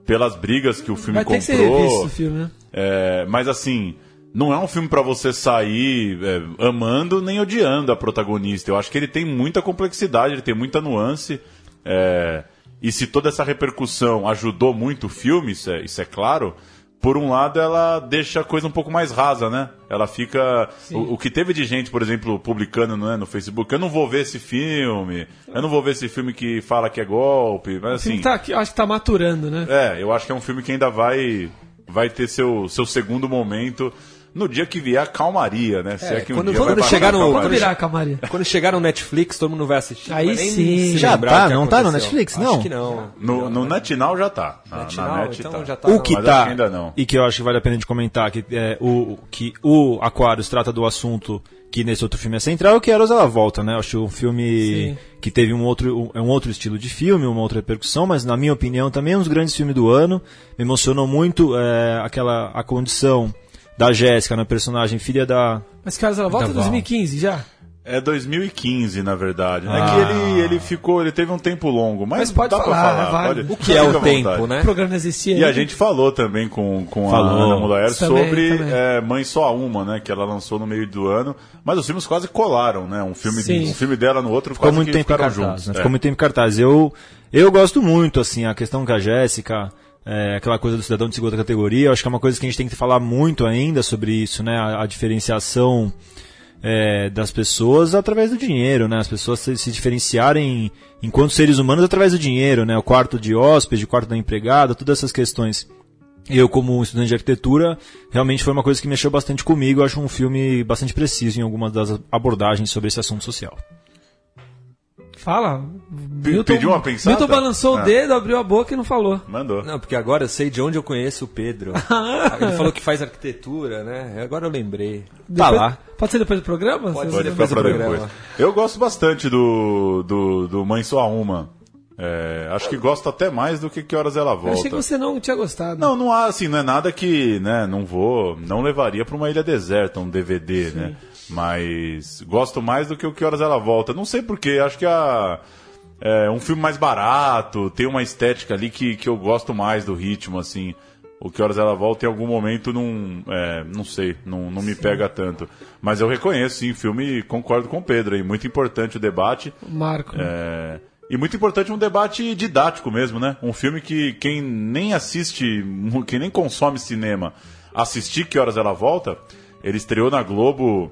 pelas brigas que o filme Vai comprou. Ter que ser revisto, o filme, né? É, mas assim, não é um filme para você sair é, amando nem odiando a protagonista. Eu acho que ele tem muita complexidade, ele tem muita nuance. É, e se toda essa repercussão ajudou muito o filme, isso é, isso é claro, por um lado, ela deixa a coisa um pouco mais rasa, né? Ela fica. O, o, que teve de gente, por exemplo, publicando né, no Facebook, eu não vou ver esse filme, eu não vou ver esse filme que fala que é golpe. Mas, assim, tá, acho que tá maturando, né? É, eu acho que é um filme que ainda vai, vai ter seu, seu segundo momento no dia que vier a calmaria, né? É, é que um quando, quando chegar no quando virar a calmaria. Quando chegar no Netflix, todo mundo vai assistir. Aí sim. Já tá, não tá no Netflix, não? Acho que não. No, no NetNow já tá. Na, NetNow, na Net então tá. já tá. O que tá, ainda não. e que eu acho que vale a pena de comentar, que, é, o, que o Aquarius trata do assunto que nesse outro filme é central, é que Eros ela volta, né? Eu acho um filme Sim. que teve um outro, um, um outro estilo de filme, uma outra repercussão, mas na minha opinião também é um dos grandes filmes do ano. Me emocionou muito é, aquela a condição da Jéssica, na personagem filha da. Mas, Carlos, ela volta em 2015 já? É 2015, na verdade. Ah. É que ele, ele ficou, ele teve um tempo longo, mas, mas pode dá falar, pra falar. Vale. Pode, o que é o tempo, vontade. né? O programa existia. E a gente falou também com, com falou. a Ana Mulaer sobre é, Mãe Só Uma, né? Que ela lançou no meio do ano. Mas os filmes quase colaram, né? Um filme, um filme dela no outro ficou muito tempo em cartaz, juntos. Né? É. Ficou muito tempo em cartaz. Eu, eu gosto muito, assim, a questão com a Jéssica é, aquela coisa do cidadão de segunda categoria. Eu acho que é uma coisa que a gente tem que falar muito ainda sobre isso, né? A, a diferenciação é, das pessoas através do dinheiro, né? As pessoas se, se, diferenciarem enquanto seres humanos através do dinheiro, né? O quarto de hóspede, o quarto da empregada, todas essas questões. Eu, como estudante de arquitetura, realmente foi uma coisa que mexeu bastante comigo. Eu acho um filme bastante preciso em algumas das abordagens sobre esse assunto social. Fala. pediu uma pensada? Milton balançou Ah. o dedo, abriu a boca e não falou. Mandou. Não, porque agora eu sei de onde eu conheço o Pedro. [laughs] Ele falou que faz arquitetura, né? Agora eu lembrei. Tá Depois- lá. Pode ser depois do programa? Pode Pode depois do programa. depois. Eu gosto bastante do, do, do Mãe Só Uma. É, acho que gosto até mais do que Que Horas Ela Eu Volta. achei que você não tinha gostado. Não, não há, assim, não é nada que, né, não vou, não levaria pra uma ilha deserta, um DVD, né? Mas gosto mais do que o Que Horas Ela Volta. Não sei porquê, acho que a, é um filme mais barato, tem uma estética ali que, que eu gosto mais do ritmo, assim. O Que Horas Ela Volta em algum momento não, é, não sei, não, não me pega tanto. Mas eu reconheço, sim, filme, concordo com o Pedro aí, muito importante o debate. Marco. É, e muito importante um debate didático mesmo, né? Um filme que quem nem assiste, [laughs] quem nem consome cinema, assistir Que Horas Ela Volta, ele estreou na Globo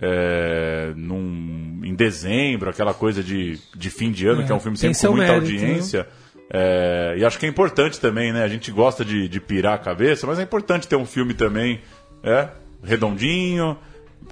é, num- em dezembro, aquela coisa de, de fim de ano, É, que é um filme tem sempre com muita mérito, né? audiência. É, e acho que é importante também, né? A gente gosta de, de pirar a cabeça, mas é importante ter um filme também é, redondinho,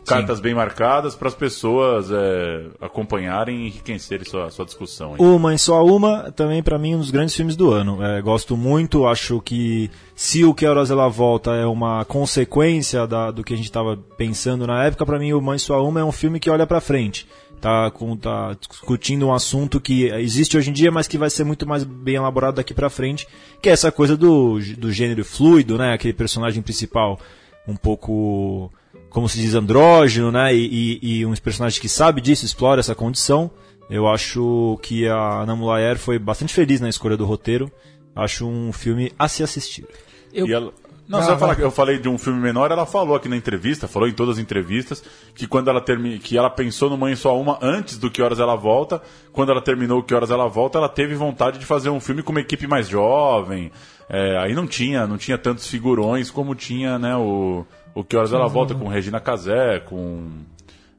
cartas bem marcadas para as pessoas é, acompanharem e enriquecerem sua, sua discussão. Uma e só uma, também pra mim um dos grandes filmes do ano. É, gosto muito, acho que se o Que Horas Ela Volta é uma consequência da- do que a gente estava pensando na época, pra mim o Mãe Só Uma é um filme que olha pra frente. Tá, com, tá discutindo um assunto que existe hoje em dia, mas que vai ser muito mais bem elaborado daqui pra frente, que é essa coisa do, do gênero fluido, né? Aquele personagem principal um pouco como se diz, andrógeno, né? E, e, e um personagem que sabe disso, explora essa condição. Eu acho que a Ana Mulayer foi bastante feliz na escolha do roteiro. Acho um filme a se assistir. Eu- E ela- Não, Vai, você vai falar que eu falei de um filme menor, ela falou aqui na entrevista, falou em todas as entrevistas, que quando ela termi... que ela pensou no Mãe Só Uma antes do Que Horas Ela Volta, quando ela terminou o Que Horas Ela Volta, ela teve vontade de fazer um filme com uma equipe mais jovem. É, aí não tinha, não tinha tantos figurões como tinha, né, o, o Que Horas Ela Volta com Regina Casé, com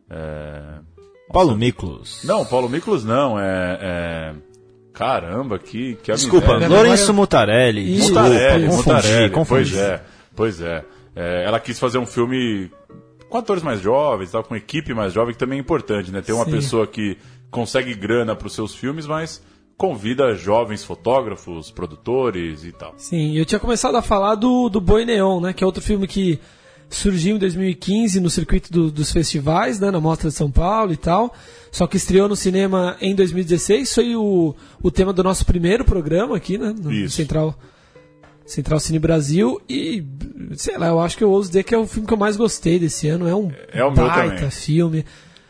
é, Paulo Miklos. Não, Paulo Miklos não, é, é... Caramba, que, que Desculpa, miséria. Lourenço Mutarelli. Desculpa, Mutarelli, confundi, Mutarelli, confundi. Pois é, pois é. É, Ela quis fazer um filme com atores mais jovens, tal, com equipe mais jovem, que também é importante, né? Ter uma Sim. pessoa que consegue grana para os seus filmes, mas convida jovens fotógrafos, produtores e tal. Sim, eu tinha começado a falar do, do Boi Neon, né? Que é outro filme que surgiu em 2015 no circuito do- dos festivais, né? Na Mostra de São Paulo e tal. Só que estreou no cinema em 2016. Foi o, o tema do nosso primeiro programa aqui, né? No Isso. Central, Central Cine Brasil. E, sei lá, eu acho que eu ouso dizer que é o filme que eu mais gostei desse ano. É um É o meu baita filme.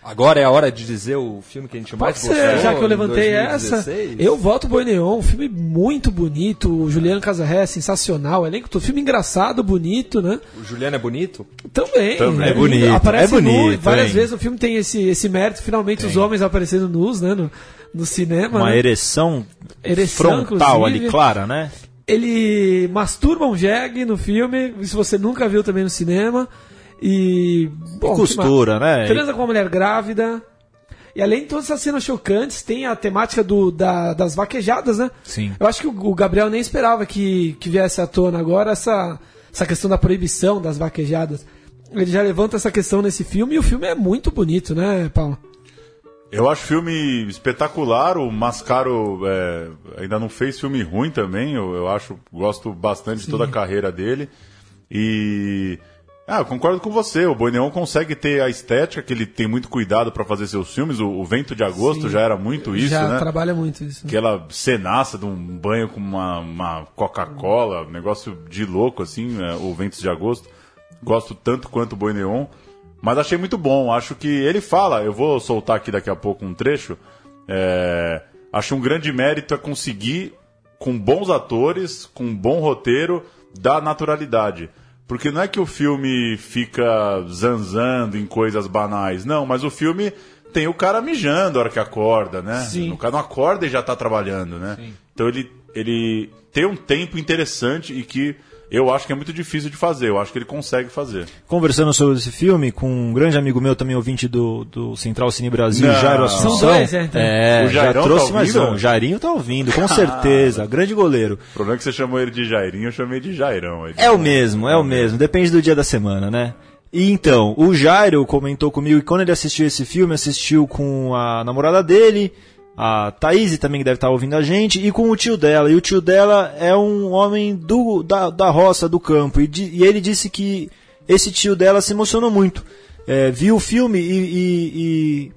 Agora é a hora de dizer o filme que a gente Pode mais ser, gostou. já que eu levantei essa, 2016. eu voto Boi Neon, um filme muito bonito, o Juliano Casarré, sensacional, o elenco, todo filme engraçado, bonito, né? O Juliano é bonito? Também. Também. É bonito, Aparece é bonito, nu, várias hein? vezes o filme tem esse, esse mérito, finalmente os homens aparecendo nus, né, no, no cinema. Uma né? ereção, Ereção, frontal inclusive. ali, clara, né? Ele masturba um jegue no filme, se você nunca viu também no cinema. E. Bom, costura, né? Transa com uma mulher grávida. E além de todas essas cenas chocantes, tem a temática do, da- das vaquejadas, né? Sim. Eu acho que o, o Gabriel nem esperava que, que viesse à tona agora essa, essa questão da proibição das vaquejadas. Ele já levanta essa questão nesse filme e o filme é muito bonito, né, Paulo? Eu acho o filme espetacular, o Mascaro é, ainda não fez filme ruim também, eu, eu acho, gosto bastante de toda a carreira dele. E. Ah, eu concordo com você, o Boi Neon consegue ter a estética, que ele tem muito cuidado para fazer seus filmes, o, o Vento de Agosto Sim. já era muito isso, já né? trabalha muito isso. Aquela cenaça de um banho com uma, uma Coca-Cola, negócio de louco, assim, é, o Ventos de Agosto. Gosto tanto quanto o Boi Neon, mas achei muito bom. Acho que ele fala, eu vou soltar aqui daqui a pouco um trecho. é, acho um grande mérito é conseguir, com bons atores, com um bom roteiro, dar naturalidade. Porque não é que o filme fica zanzando em coisas banais, não, mas o filme tem o cara mijando a hora que acorda, né? Sim. O cara não acorda e já tá trabalhando, né? Então ele, ele tem um tempo interessante e que eu acho que é muito difícil de fazer. Eu acho que ele consegue fazer. Conversando sobre esse filme com um grande amigo meu, também ouvinte do, do Central Cine Brasil, Não. Jairo São Assunção. dois, é, então. É, O já Jairão trouxe tá mais ouvindo? um. Jairinho tá ouvindo, com certeza. [laughs] grande goleiro. O problema é que você chamou ele de Jairinho, eu chamei de Jairão. aí. É o mesmo, é o mesmo. Depende do dia da semana, né? E então, o Jairo comentou comigo que quando ele assistiu esse filme, assistiu com a namorada dele, a Thaís também que deve estar ouvindo a gente, e com o tio dela. E o tio dela é um homem do, da, da roça, do campo. E, e ele disse que esse tio dela se emocionou muito. É, viu o filme e, e, e,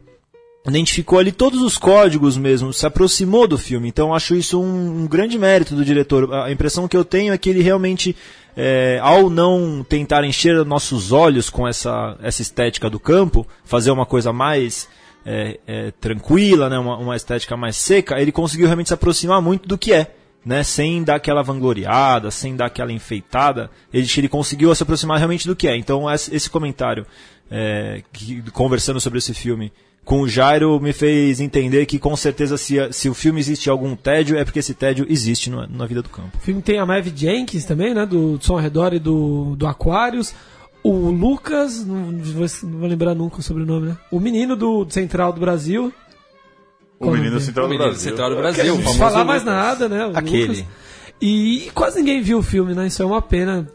identificou ali todos os códigos mesmo, se aproximou do filme. Então acho isso um, um grande mérito do diretor. A impressão que eu tenho é que ele realmente, é, ao não tentar encher nossos olhos com essa, essa estética do campo, fazer uma coisa mais é, é, tranquila, né, uma, uma estética mais seca, ele conseguiu realmente se aproximar muito do que é. Né, sem dar aquela vangloriada, sem dar aquela enfeitada, ele, ele conseguiu se aproximar realmente do que é. Então, esse comentário, é, que, conversando sobre esse filme com o Jairo, me fez entender que, com certeza, se, se o filme existe algum tédio, é porque esse tédio existe no, na vida do campo. O filme tem a Maeve Jenkins também, né, do, do Som ao Redor e do, do Aquarius. O Lucas, não, não vou lembrar nunca o sobrenome, né? O menino do Central do Brasil. O menino Central do Brasil. Central do Brasil. Não falar mais nada, né? O Aquele. Lucas. E quase ninguém viu o filme, né? Isso é uma pena.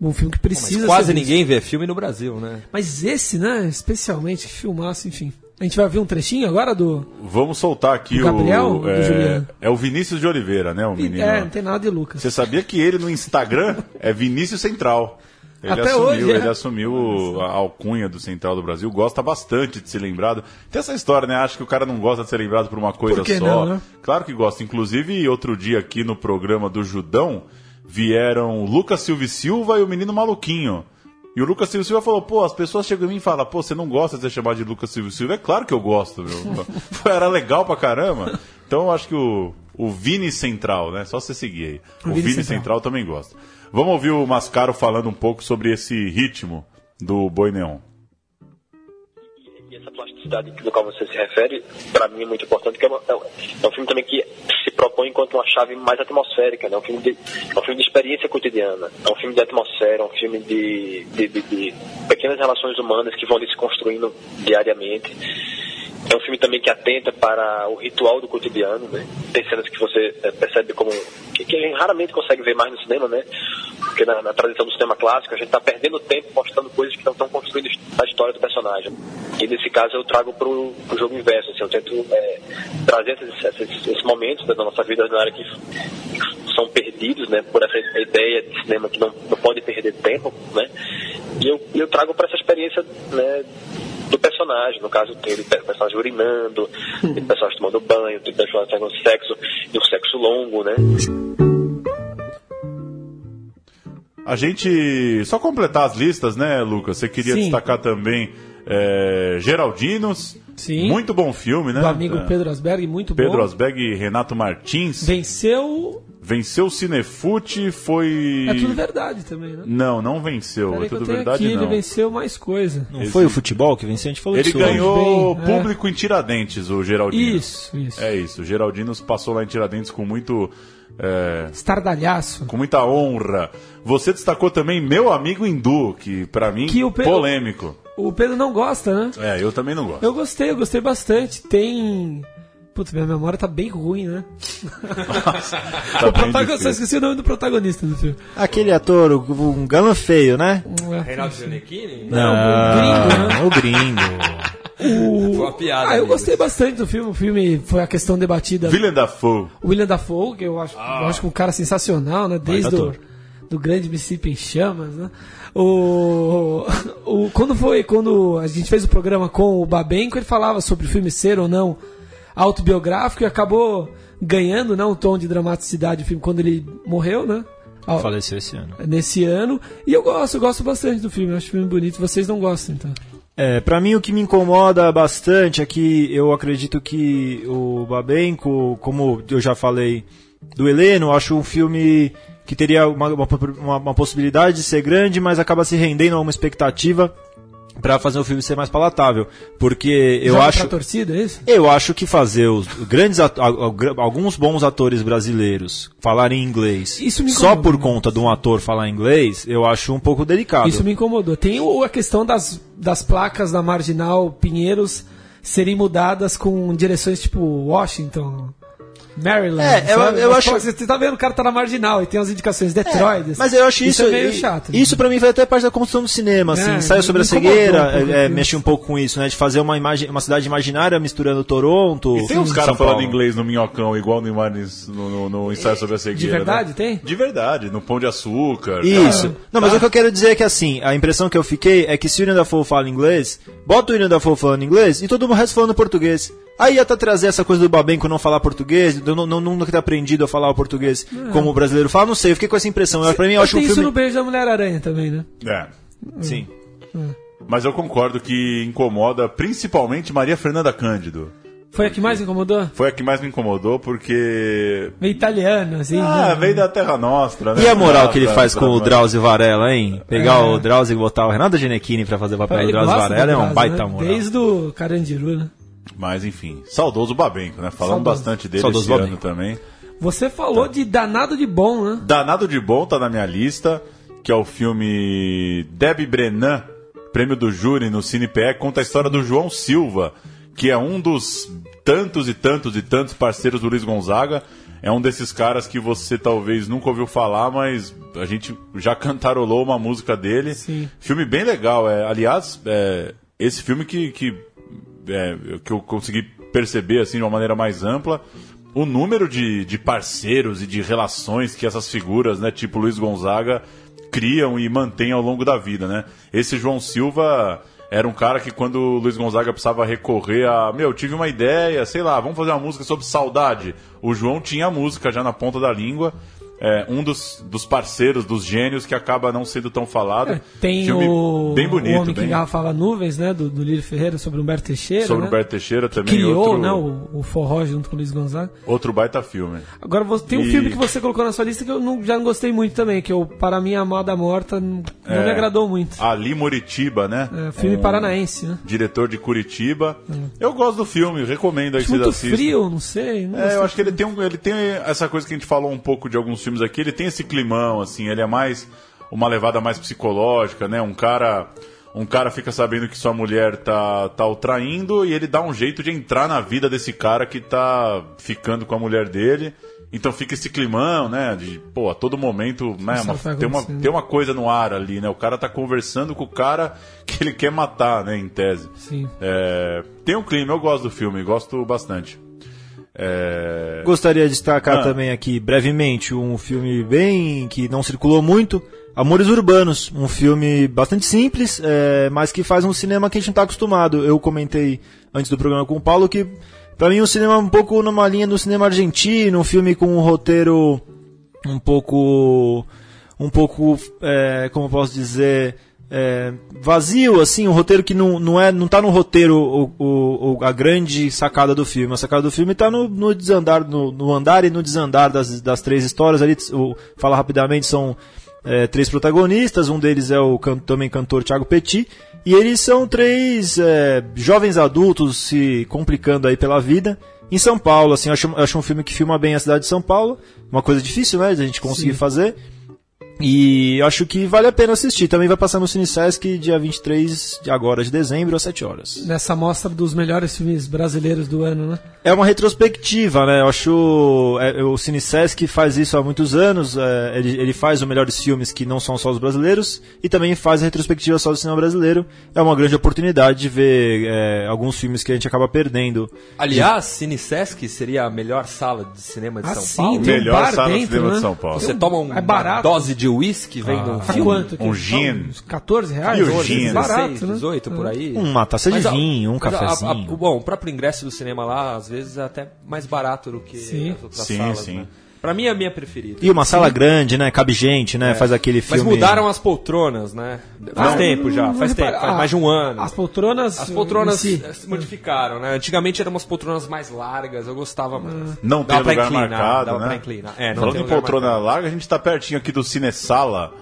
Um filme que precisa Mas quase ninguém vê filme no Brasil, né? Mas esse, né? Especialmente, filmaço, enfim. A gente vai ver um trechinho agora do. Vamos soltar aqui O Gabriel o. do É, Juliano? é o Vinícius de Oliveira, né? O menino. É, não tem nada de Lucas. Você sabia que ele no Instagram é Vinícius Central? Ele Até assumiu, hoje, é. ele assumiu a alcunha do Central do Brasil, gosta bastante de ser lembrado. Tem essa história, né? Acho que o cara não gosta de ser lembrado por uma coisa Por só. não, né? Claro que gosta. Inclusive, outro dia aqui no programa do Judão, vieram o Lucas Silva e Silva e o menino maluquinho. E o Lucas Silva Silva falou, pô, as pessoas chegam em mim e falam, pô, você não gosta de ser chamado de Lucas Silva Silva? É claro que eu gosto, meu. [laughs] Era legal pra caramba. Então eu acho que o, o Vini Central, né? Só você seguir aí. O, Vini Vini, Central. Central. também gosta. Vamos ouvir o Mascaro falando um pouco sobre esse ritmo do Boi Neon. E essa plasticidade do qual você se refere, para mim é muito importante, porque é, uma- é é um filme também que se propõe enquanto uma chave mais atmosférica, né? um filme de, é um filme de experiência cotidiana, é um filme de atmosfera, é um filme de, de, de- de pequenas relações humanas que vão se construindo diariamente. É um filme também que atenta para o ritual do cotidiano, né? Tem cenas que você eh, percebe como que, que a gente raramente consegue ver mais no cinema, né? Porque na, na tradição do cinema clássico a gente está perdendo tempo mostrando coisas que não estão construindo a história do personagem. E nesse caso eu trago para o jogo inverso, assim, eu tento eh, trazer esses, esses, esses momentos da nossa vida ordinária que que são perdidos, né? Por essa ideia de cinema que não, não pode perder tempo, né? E eu, eu trago para essa experiência, né? Do personagem, no caso tem o personagem urinando, tem o personagem tomando banho, tem o personagem fazendo sexo, e um sexo longo, né? A gente. Só completar as listas, né, Lucas? Você queria Sim. destacar também é, Geraldinos. Sim. Muito bom filme, né? Do amigo É. Pedro Asberg, muito Pedro bom. Asberg e Renato Martins. Venceu. Venceu o Cinefute, foi. É tudo verdade também, né? Não, não venceu. Peraí é que eu tudo tenho verdade, aqui, não. ele venceu mais coisa. Não foi o futebol que venceu? A gente falou Ele ganhou Bem, é. público em Tiradentes, o Geraldino. Isso, isso. É isso. O Geraldinos passou lá em Tiradentes com muito. é, Estardalhaço. com muita honra. Você destacou também meu amigo hindu, que pra mim Que o Pedro- polêmico. O Pedro não gosta, né? É, eu também não gosto. Eu gostei, eu gostei bastante. Tem. Putz, minha memória tá bem ruim, né? [laughs] Tá o protagonista, difícil. esqueci o nome do protagonista do filme. Aquele ator, o- um galã feio, né? É. Reinaldo Giannichini? Não, o gringo, né? o gringo. O... Foi uma piada, Ah, eu gostei bastante do filme. O filme foi a questão debatida. Willem Dafoe. O William Dafoe, que eu acho, eu acho que um cara sensacional, né? Desde o ator. Do grande Mississippi em Chamas, né? O, o, quando foi, quando a gente fez o programa com o Babenco, ele falava sobre o filme ser ou não autobiográfico e acabou ganhando né, um tom de dramaticidade do filme quando ele morreu, né? Ao- Faleceu esse ano. Nesse ano. E eu gosto, eu gosto bastante do filme. Eu acho o filme bonito. Vocês não gostam, então. É, pra mim o que me incomoda bastante é que eu acredito que o Babenco, como eu já falei do Heleno, eu acho um filme que teria uma, uma, uma- possibilidade de ser grande, mas acaba se rendendo a uma expectativa pra fazer o filme ser mais palatável. Porque eu Joga acho. pra torcida, é isso? Eu acho que fazer os grandes ato- alguns bons atores brasileiros falarem inglês Isso me só por conta de um ator falar inglês, eu acho um pouco delicado. Isso me incomodou. Tem a questão das, das placas da Marginal Pinheiros serem mudadas com direções tipo Washington. Maryland. É, eu- sabe? eu Mas, acho- pô, Você tá vendo, o cara tá na marginal e tem as indicações Detroit. assim. Mas eu acho isso. é meio e- chato. né? Isso pra mim foi até parte da construção do cinema, assim. É, Ensaio sobre a cegueira, um pouco é, é, mexe um pouco com isso, né? De fazer uma, imagem, uma cidade imaginária misturando Toronto. E tem uns caras falando inglês no Minhocão, igual no, Imanes- no, no, no ensaio sobre a cegueira. De verdade, né? tem? De verdade, no Pão de Açúcar. Isso. cara. Não, mas Tá. o que eu quero dizer é que assim, a impressão que eu fiquei é que se o William Dafoe fala inglês, bota o William Dafoe falando inglês e todo mundo resto falando português. Aí ia até trazer essa coisa do Babenco não falar português, do não, não, nunca ter aprendido a falar o português como o brasileiro fala, não sei, eu fiquei com essa impressão. Eu, pra mim, eu acho um tem isso filme... no Beijo da Mulher-Aranha também, né? É. Sim. Mas eu concordo que incomoda principalmente Maria Fernanda Cândido. Foi a que mais incomodou? Foi a que mais me incomodou porque. Meio italiano, assim. Ah, né? veio da Terra Nostra, né? E a moral Ah, que ele pra- faz pra- com o Drauzio Varela, hein? Pegar É. o Drauzio e botar o Renato Ginechini pra fazer o papel do Drauzio Varela do é um Drauzio, baita né? moral. Desde o Carandiru, né? Mas enfim, saudoso Babenco, né? Falando Saudoso. bastante dele Saudoso esse ano Babenco. também. Você falou de danado de bom, né? Danado de Bom tá na minha lista, que é o filme Debbie Brennan, prêmio do júri no CinePE, conta a história do João Silva, que é um dos tantos e tantos e tantos parceiros do Luiz Gonzaga. É um desses caras que você talvez nunca ouviu falar, mas a gente já [laughs] cantarolou uma música dele. Sim. Filme bem legal. É, aliás, é, esse filme que, que, é, que eu consegui perceber assim, de uma maneira mais ampla o número de, de parceiros e de relações que essas figuras, né, tipo Luiz Gonzaga, criam e mantêm ao longo da vida, né? Esse João Silva era um cara que quando o Luiz Gonzaga precisava recorrer a, meu, tive uma ideia, sei lá, vamos fazer uma música sobre saudade. O João tinha a música já na ponta da língua. É, um dos, dos parceiros, dos gênios que acaba não sendo tão falado. É, Tem Filme o, bem bonito, o Homem que bem- Engarrafava Nuvens, né? Do, do Lírio Ferreira, sobre Humberto Teixeira. sobre né? o Humberto Teixeira também. Criou, outro, né? O, o forró junto com o Luiz Gonzaga. outro baita filme. Agora, tem um E- filme que você colocou na sua lista que eu não- já não gostei muito também, que é o Para Minha Amada Morta, não, É. me agradou muito. Ali Moritiba, né? É, filme Um paranaense, né? Diretor de Curitiba. Eu gosto do filme, recomendo aí que vocês muito assistam. frio, não sei. Não É, eu acho que ele tem, um, ele tem essa coisa que a gente falou um pouco de alguns filmes aqui, ele tem esse climão, assim, ele é mais uma levada mais psicológica, né? Um cara, um cara fica sabendo que sua mulher tá, tá o traindo e ele dá um jeito de entrar na vida desse cara que tá ficando com a mulher dele. Então fica esse climão, né? De, pô, a todo momento, né? uma- vai tem, uma, tem uma coisa no ar ali, né? O cara tá conversando com o cara que ele quer matar, né? Em tese. Sim. É, tem um clima, eu gosto do filme, gosto bastante. É, Gostaria de destacar Ah. também aqui, brevemente, um filme bem que não circulou muito, Amores Urbanos, um filme bastante simples, é, mas que faz um cinema que a gente não está acostumado. Eu comentei antes do programa com o Paulo que, para mim, um cinema um pouco numa linha do cinema argentino, um filme com um roteiro um pouco, um pouco, é, como posso dizer, é, vazio, assim, um roteiro que não, não, é, não tá no roteiro o, o, o- a grande sacada do filme. A sacada do filme está no, no desandar, no, no andar e no desandar das, das três histórias. Ali, o, fala rapidamente, são é, três protagonistas, um deles é o can- também cantor Thiago Petit, e eles são três é, jovens adultos se complicando aí pela vida em São Paulo. Assim, eu acho, eu acho um filme que filma bem a cidade de São Paulo, uma coisa difícil, né, de a gente conseguir Sim. fazer. E eu acho que vale a pena assistir. Também vai passar no Cine Sesc dia 23 de agora de dezembro às 7 horas. Nessa mostra dos melhores filmes brasileiros do ano, né? É uma retrospectiva, né? Eu acho. é, o Cine Sesc faz isso há muitos anos. é, ele, ele faz os melhores filmes que não são só os brasileiros e também faz a retrospectiva só do cinema brasileiro. É uma grande oportunidade de ver é, alguns filmes que a gente acaba perdendo. Aliás, Cine Sesc seria a melhor sala de cinema de Ah, São sim, Paulo. um melhor bar sala de dentro, cinema né? de São Paulo. Você toma um- É barato. uma dose de uísque vem do Tá filme. quanto? um Que- gin. Uns 14 reais? E o 12, gin? Barato, 16, né? 18 por aí. Uma taça de vinho, um mas a- a- cafezinho. a- bom, o próprio ingresso do cinema lá, às vezes, é até mais barato do que Sim. as outras Sim, salas. sim. Né? Pra mim é a minha preferida. E uma sala grande, né? Cabe gente, né? Faz aquele Mas filme. mudaram as poltronas, né? Faz Ah, tempo já, não faz repara- tempo, faz ah, mais de um ano. As poltronas. As poltronas eh, se modificaram, né? Antigamente eram umas poltronas mais largas, eu gostava mais. Não tem Dava pra lugar inclinar, marcado, dava né? pra inclinar. É, não Falando tem em poltrona marcado. larga, a gente tá pertinho aqui do Cine Sala,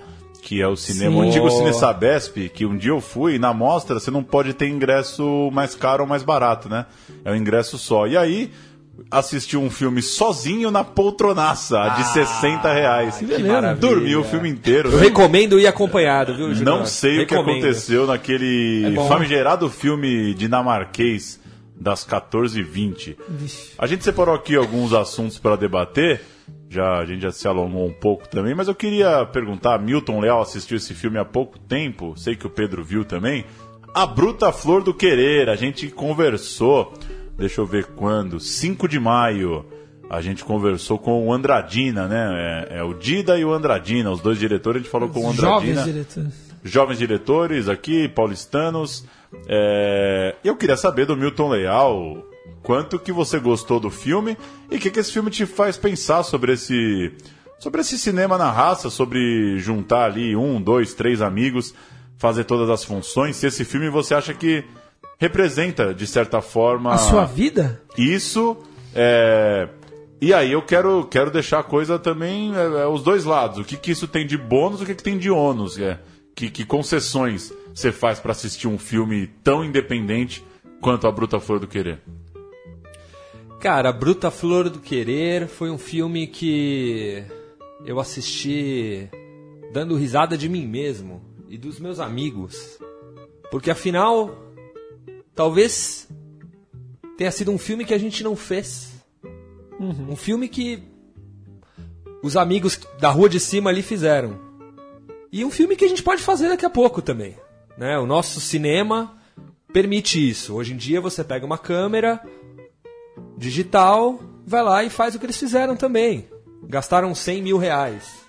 que é o cinema, Sim. o antigo. Cine Sabesp, que um dia eu fui e na mostra você não pode ter ingresso mais caro ou mais barato, né? É um ingresso só. E aí assisti um filme sozinho na poltronaça, de 60 reais. que maravilha. Dormi o filme inteiro. Eu né? recomendo ir acompanhado, viu, Júnior? Não sei o que Recomendo. aconteceu naquele É famigerado filme dinamarquês das 14h20. A gente separou aqui alguns assuntos para debater. Já, a gente já se alongou um pouco também, mas eu queria perguntar: Milton Leal assistiu esse filme há pouco tempo, sei que o Pedro viu também. A Bruta Flor do Querer, a gente conversou, deixa eu ver quando, 5 de maio. A gente conversou com o Andradina, né? É, é o Dida e o Andradina, os dois diretores. A gente falou com o Andradina Jovens diretores. jovens diretores aqui, paulistanos. É, Eu queria saber do Milton Leal quanto que você gostou do filme e o que, que esse filme te faz pensar sobre esse sobre esse cinema na raça, sobre juntar ali um, dois, três amigos, fazer todas as funções. Se esse filme você acha que representa de certa forma A sua vida? isso. é, E aí eu quero, quero deixar a coisa também, é, é, os dois lados. O que, que isso tem de bônus e o que, que tem de ônus. É. Que, que concessões você faz para assistir um filme tão independente quanto A Bruta Flor do Querer? Cara, Bruta Flor do Querer foi um filme que eu assisti dando risada de mim mesmo e dos meus amigos. Porque afinal, talvez tenha sido um filme que a gente não fez. Um filme que os amigos da rua de cima ali fizeram. E um filme que a gente pode fazer daqui a pouco também. Né? O nosso cinema permite isso. Hoje em dia você pega uma câmera digital, vai lá e faz o que eles fizeram também. Gastaram 100 mil reais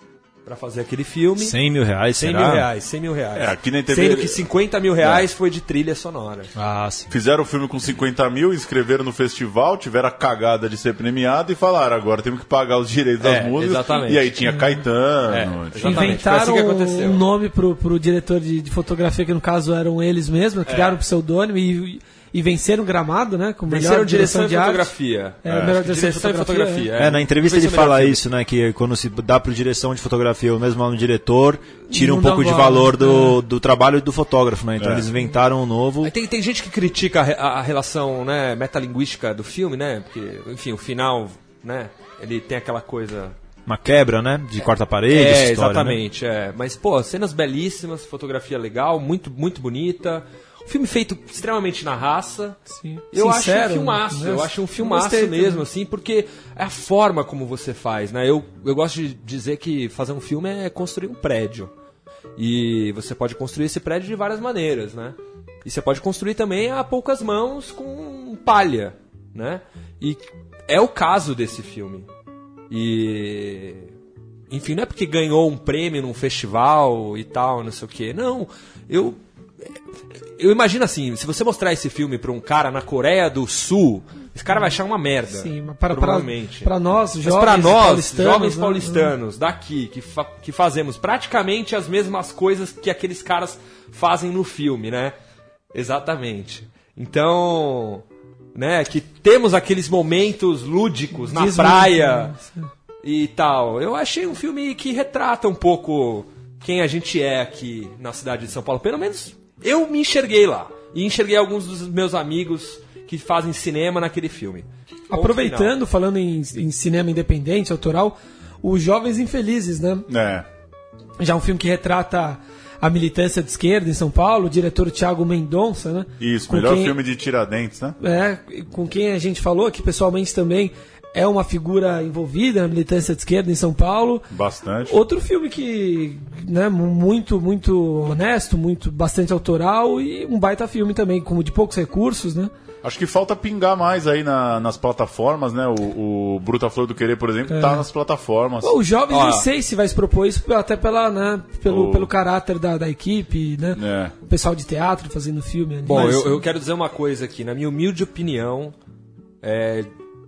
pra fazer aquele filme. 100 mil reais, 100 será? mil reais, 100 mil reais. É, aqui na TV Sendo que 50 mil reais foi de trilha sonora. Ah, sim. Fizeram o filme com 50 mil, inscreveram no festival, tiveram a cagada de ser premiado e falaram: agora temos que pagar os direitos É, das músicas. exatamente. E aí tinha Caetano. É, foi Inventaram assim um nome pro, pro diretor de, de fotografia, que no caso eram eles mesmos, criaram o pseudônimo e, e venceram o gramado, né? Com Venceram melhor direção, direção de arte. fotografia. É, melhor direção, Direção de fotografia. É, na entrevista ele o fala isso, né? Que quando se dá pro direção de fotografia ou mesmo no diretor, tira Não um pouco de valor, valor do, do trabalho do fotógrafo, né? Então É. eles inventaram um novo. Aí tem, tem gente que critica a, a relação né, metalinguística do filme, né? Porque, enfim, o final, né? Ele tem aquela coisa Uma quebra, né? De quarta parede, É, história, né? exatamente. É. Mas, pô, cenas belíssimas, fotografia legal, muito, muito bonita. Um filme feito extremamente na raça. Sim. Eu acho um Sincero, filmaço, né? eu acho um filmaço mesmo, assim, porque é a forma como você faz, né? Eu, eu gosto de dizer que fazer um filme é construir um prédio. E você pode construir esse prédio de várias maneiras, né? E você pode construir também a poucas mãos com palha, né? E é o caso desse filme. E. Enfim, não é porque ganhou um prêmio num festival e tal, não sei o quê. Não, eu. Eu imagino assim, se você mostrar esse filme pra um cara na Coreia do Sul, esse cara vai achar uma merda. Sim, mas para, para, provavelmente. para nós, Mas jovens pra nós, paulistanos, jovens né? paulistanos, daqui, que, fa- que fazemos praticamente as mesmas coisas que aqueles caras fazem no filme, né? Exatamente. Então, né, que temos aqueles momentos lúdicos na praia né? e tal. Eu achei um filme que retrata um pouco quem a gente é aqui na cidade de São Paulo. Pelo menos eu me enxerguei lá. E enxerguei alguns dos meus amigos que fazem cinema naquele filme. Ponto final. Aproveitando, falando em, em cinema independente, autoral, os Jovens Infelizes, né? É. Já um filme que retrata a militância de esquerda em São Paulo, o diretor Thiago Mendonça, né? Isso, Com melhor quem- filme de Tiradentes, né? É, com quem a gente falou que pessoalmente também é uma figura envolvida na militância de esquerda em São Paulo. Bastante. Outro filme que, né, mu- muito, muito honesto, muito, bastante autoral e um baita filme também, como de poucos recursos, né? Acho que falta pingar mais aí na- nas plataformas, né? O, o Bruta Flor do Querer, por exemplo, tá nas plataformas. Os jovens Ó. não sei se vai se propor isso, até pela, né, pelo, O- pelo caráter da, da equipe, né? É. O pessoal de teatro fazendo filme. Bom, Mas- eu, eu quero dizer uma coisa aqui. Na minha humilde opinião, é,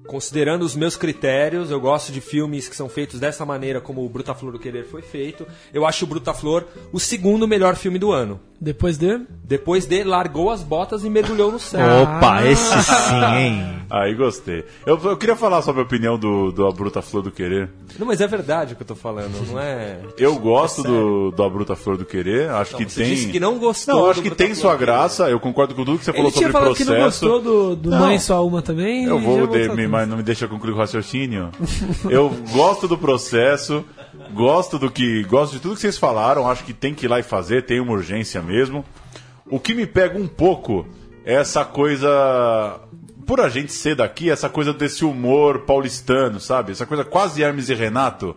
considerando os meus critérios, eu gosto de filmes que são feitos dessa maneira como o Bruta Flor do Querer foi feito. Eu acho o Bruta Flor o segundo melhor filme do ano. Depois de... Depois de largou as botas e mergulhou no céu. Opa, Ah. esse sim, hein? Aí gostei. Eu, eu queria falar sobre a opinião do, do A Bruta Flor do Querer. Não, mas é verdade o que eu tô falando, não é. Eu gosto É do, do A Bruta Flor do Querer. Acho Não, que você tem. disse que não gostou Não, acho do que Bruta tem Flor sua graça. Eu concordo com tudo que você falou Ele tinha sobre o falado que processo. não gostou do, do Não. Mãe Sua Uma também. Eu vou, de- mas não me deixa concluir o raciocínio. eu gosto do processo, gosto do que. Gosto de tudo que vocês falaram, acho que tem que ir lá e fazer, tem uma urgência mesmo. O que me pega um pouco é essa coisa. por a gente ser daqui, essa coisa desse humor paulistano, sabe? Essa coisa quase Hermes e Renato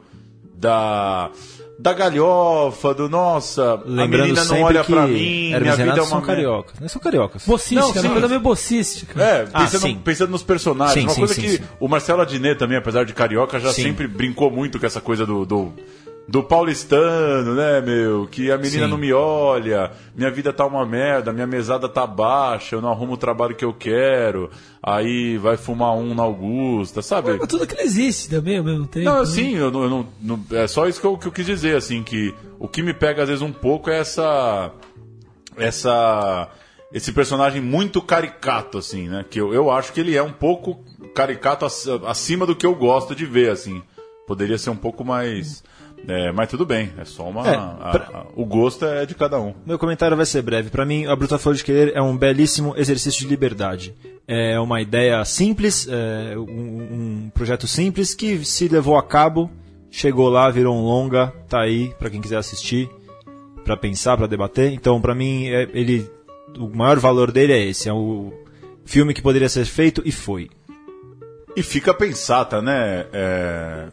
da da galhofa, do nossa, Lembrando a menina não sempre olha que pra mim, Hermes minha vida Renato é uma são cariocas. Não são cariocas. Bossística, Não, não, sim. uma coisa meio bossística. É, Ah, pensando, sim. pensando nos personagens. Sim, uma sim, coisa sim, que sim. o Marcelo Adnet também, apesar de carioca, já Sim. sempre brincou muito com essa coisa do, do, do paulistano, né, meu? Que a menina Sim. não me olha, minha vida tá uma merda, minha mesada tá baixa, eu não arrumo o trabalho que eu quero, aí vai fumar um na Augusta, sabe? Mas tudo aquilo existe também ao mesmo tempo. Não, né? assim, eu não, eu não- não- é só isso que eu, que eu quis dizer, assim, que o que me pega às vezes um pouco é essa. essa esse personagem muito caricato, assim, né? Que eu, eu acho que ele é um pouco caricato ac- acima do que eu gosto de ver, assim. Poderia ser um pouco mais. É, mas tudo bem, é só uma. É, a- pra- a- o gosto é de cada um. Meu comentário vai ser breve. Pra mim, A Bruta Flor de Querer é um belíssimo exercício de liberdade. É uma ideia simples, é um, um projeto simples que se levou a cabo, chegou lá, virou um longa, tá aí pra quem quiser assistir, pra pensar, pra debater. Então, pra mim, é- ele, o maior valor dele é esse. É o filme que poderia ser feito e foi. E fica a pensar, tá, né? É,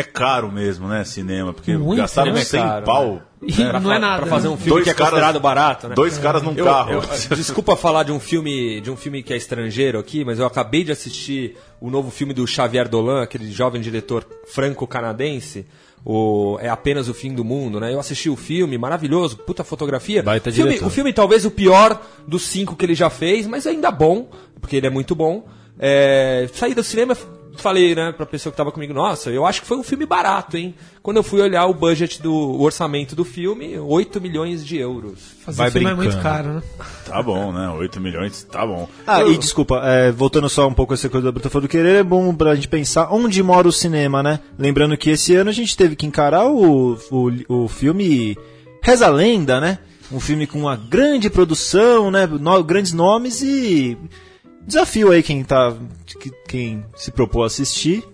é caro mesmo, né? Cinema, porque Muito, gastaram né? 100 Caro, pau. E Pra não é nada. Pra fazer um né? filme Dois que é caras- considerado barato, né? Dois caras num Eu- carro. eu- desculpa falar de um filme de um filme que é estrangeiro aqui, mas eu acabei de assistir o novo filme do Xavier Dolan, aquele jovem diretor franco-canadense. O, é apenas o fim do mundo, né? Eu assisti o filme, maravilhoso, puta fotografia. Baita filme, diretor. o filme talvez o pior dos cinco que ele já fez, mas ainda bom, porque ele é muito bom. É, saí do cinema, falei, né, pra pessoa que tava comigo, nossa, eu acho que foi um filme barato, hein? Quando eu fui olhar o budget do o orçamento do filme, 8 milhões de euros. Fazer Vai filme é muito brincando. caro, né? Tá bom, né? 8 milhões, tá bom. Ah, Eu- e desculpa, é, voltando só um pouco a essa coisa da Bruta Flor do Querer, é bom pra gente pensar onde mora o cinema, né? Lembrando que esse ano a gente teve que encarar o, o, o filme Reza a Lenda, né? Um filme com uma grande produção, né? No- grandes nomes e desafio aí quem tá que- quem se propôs a assistir.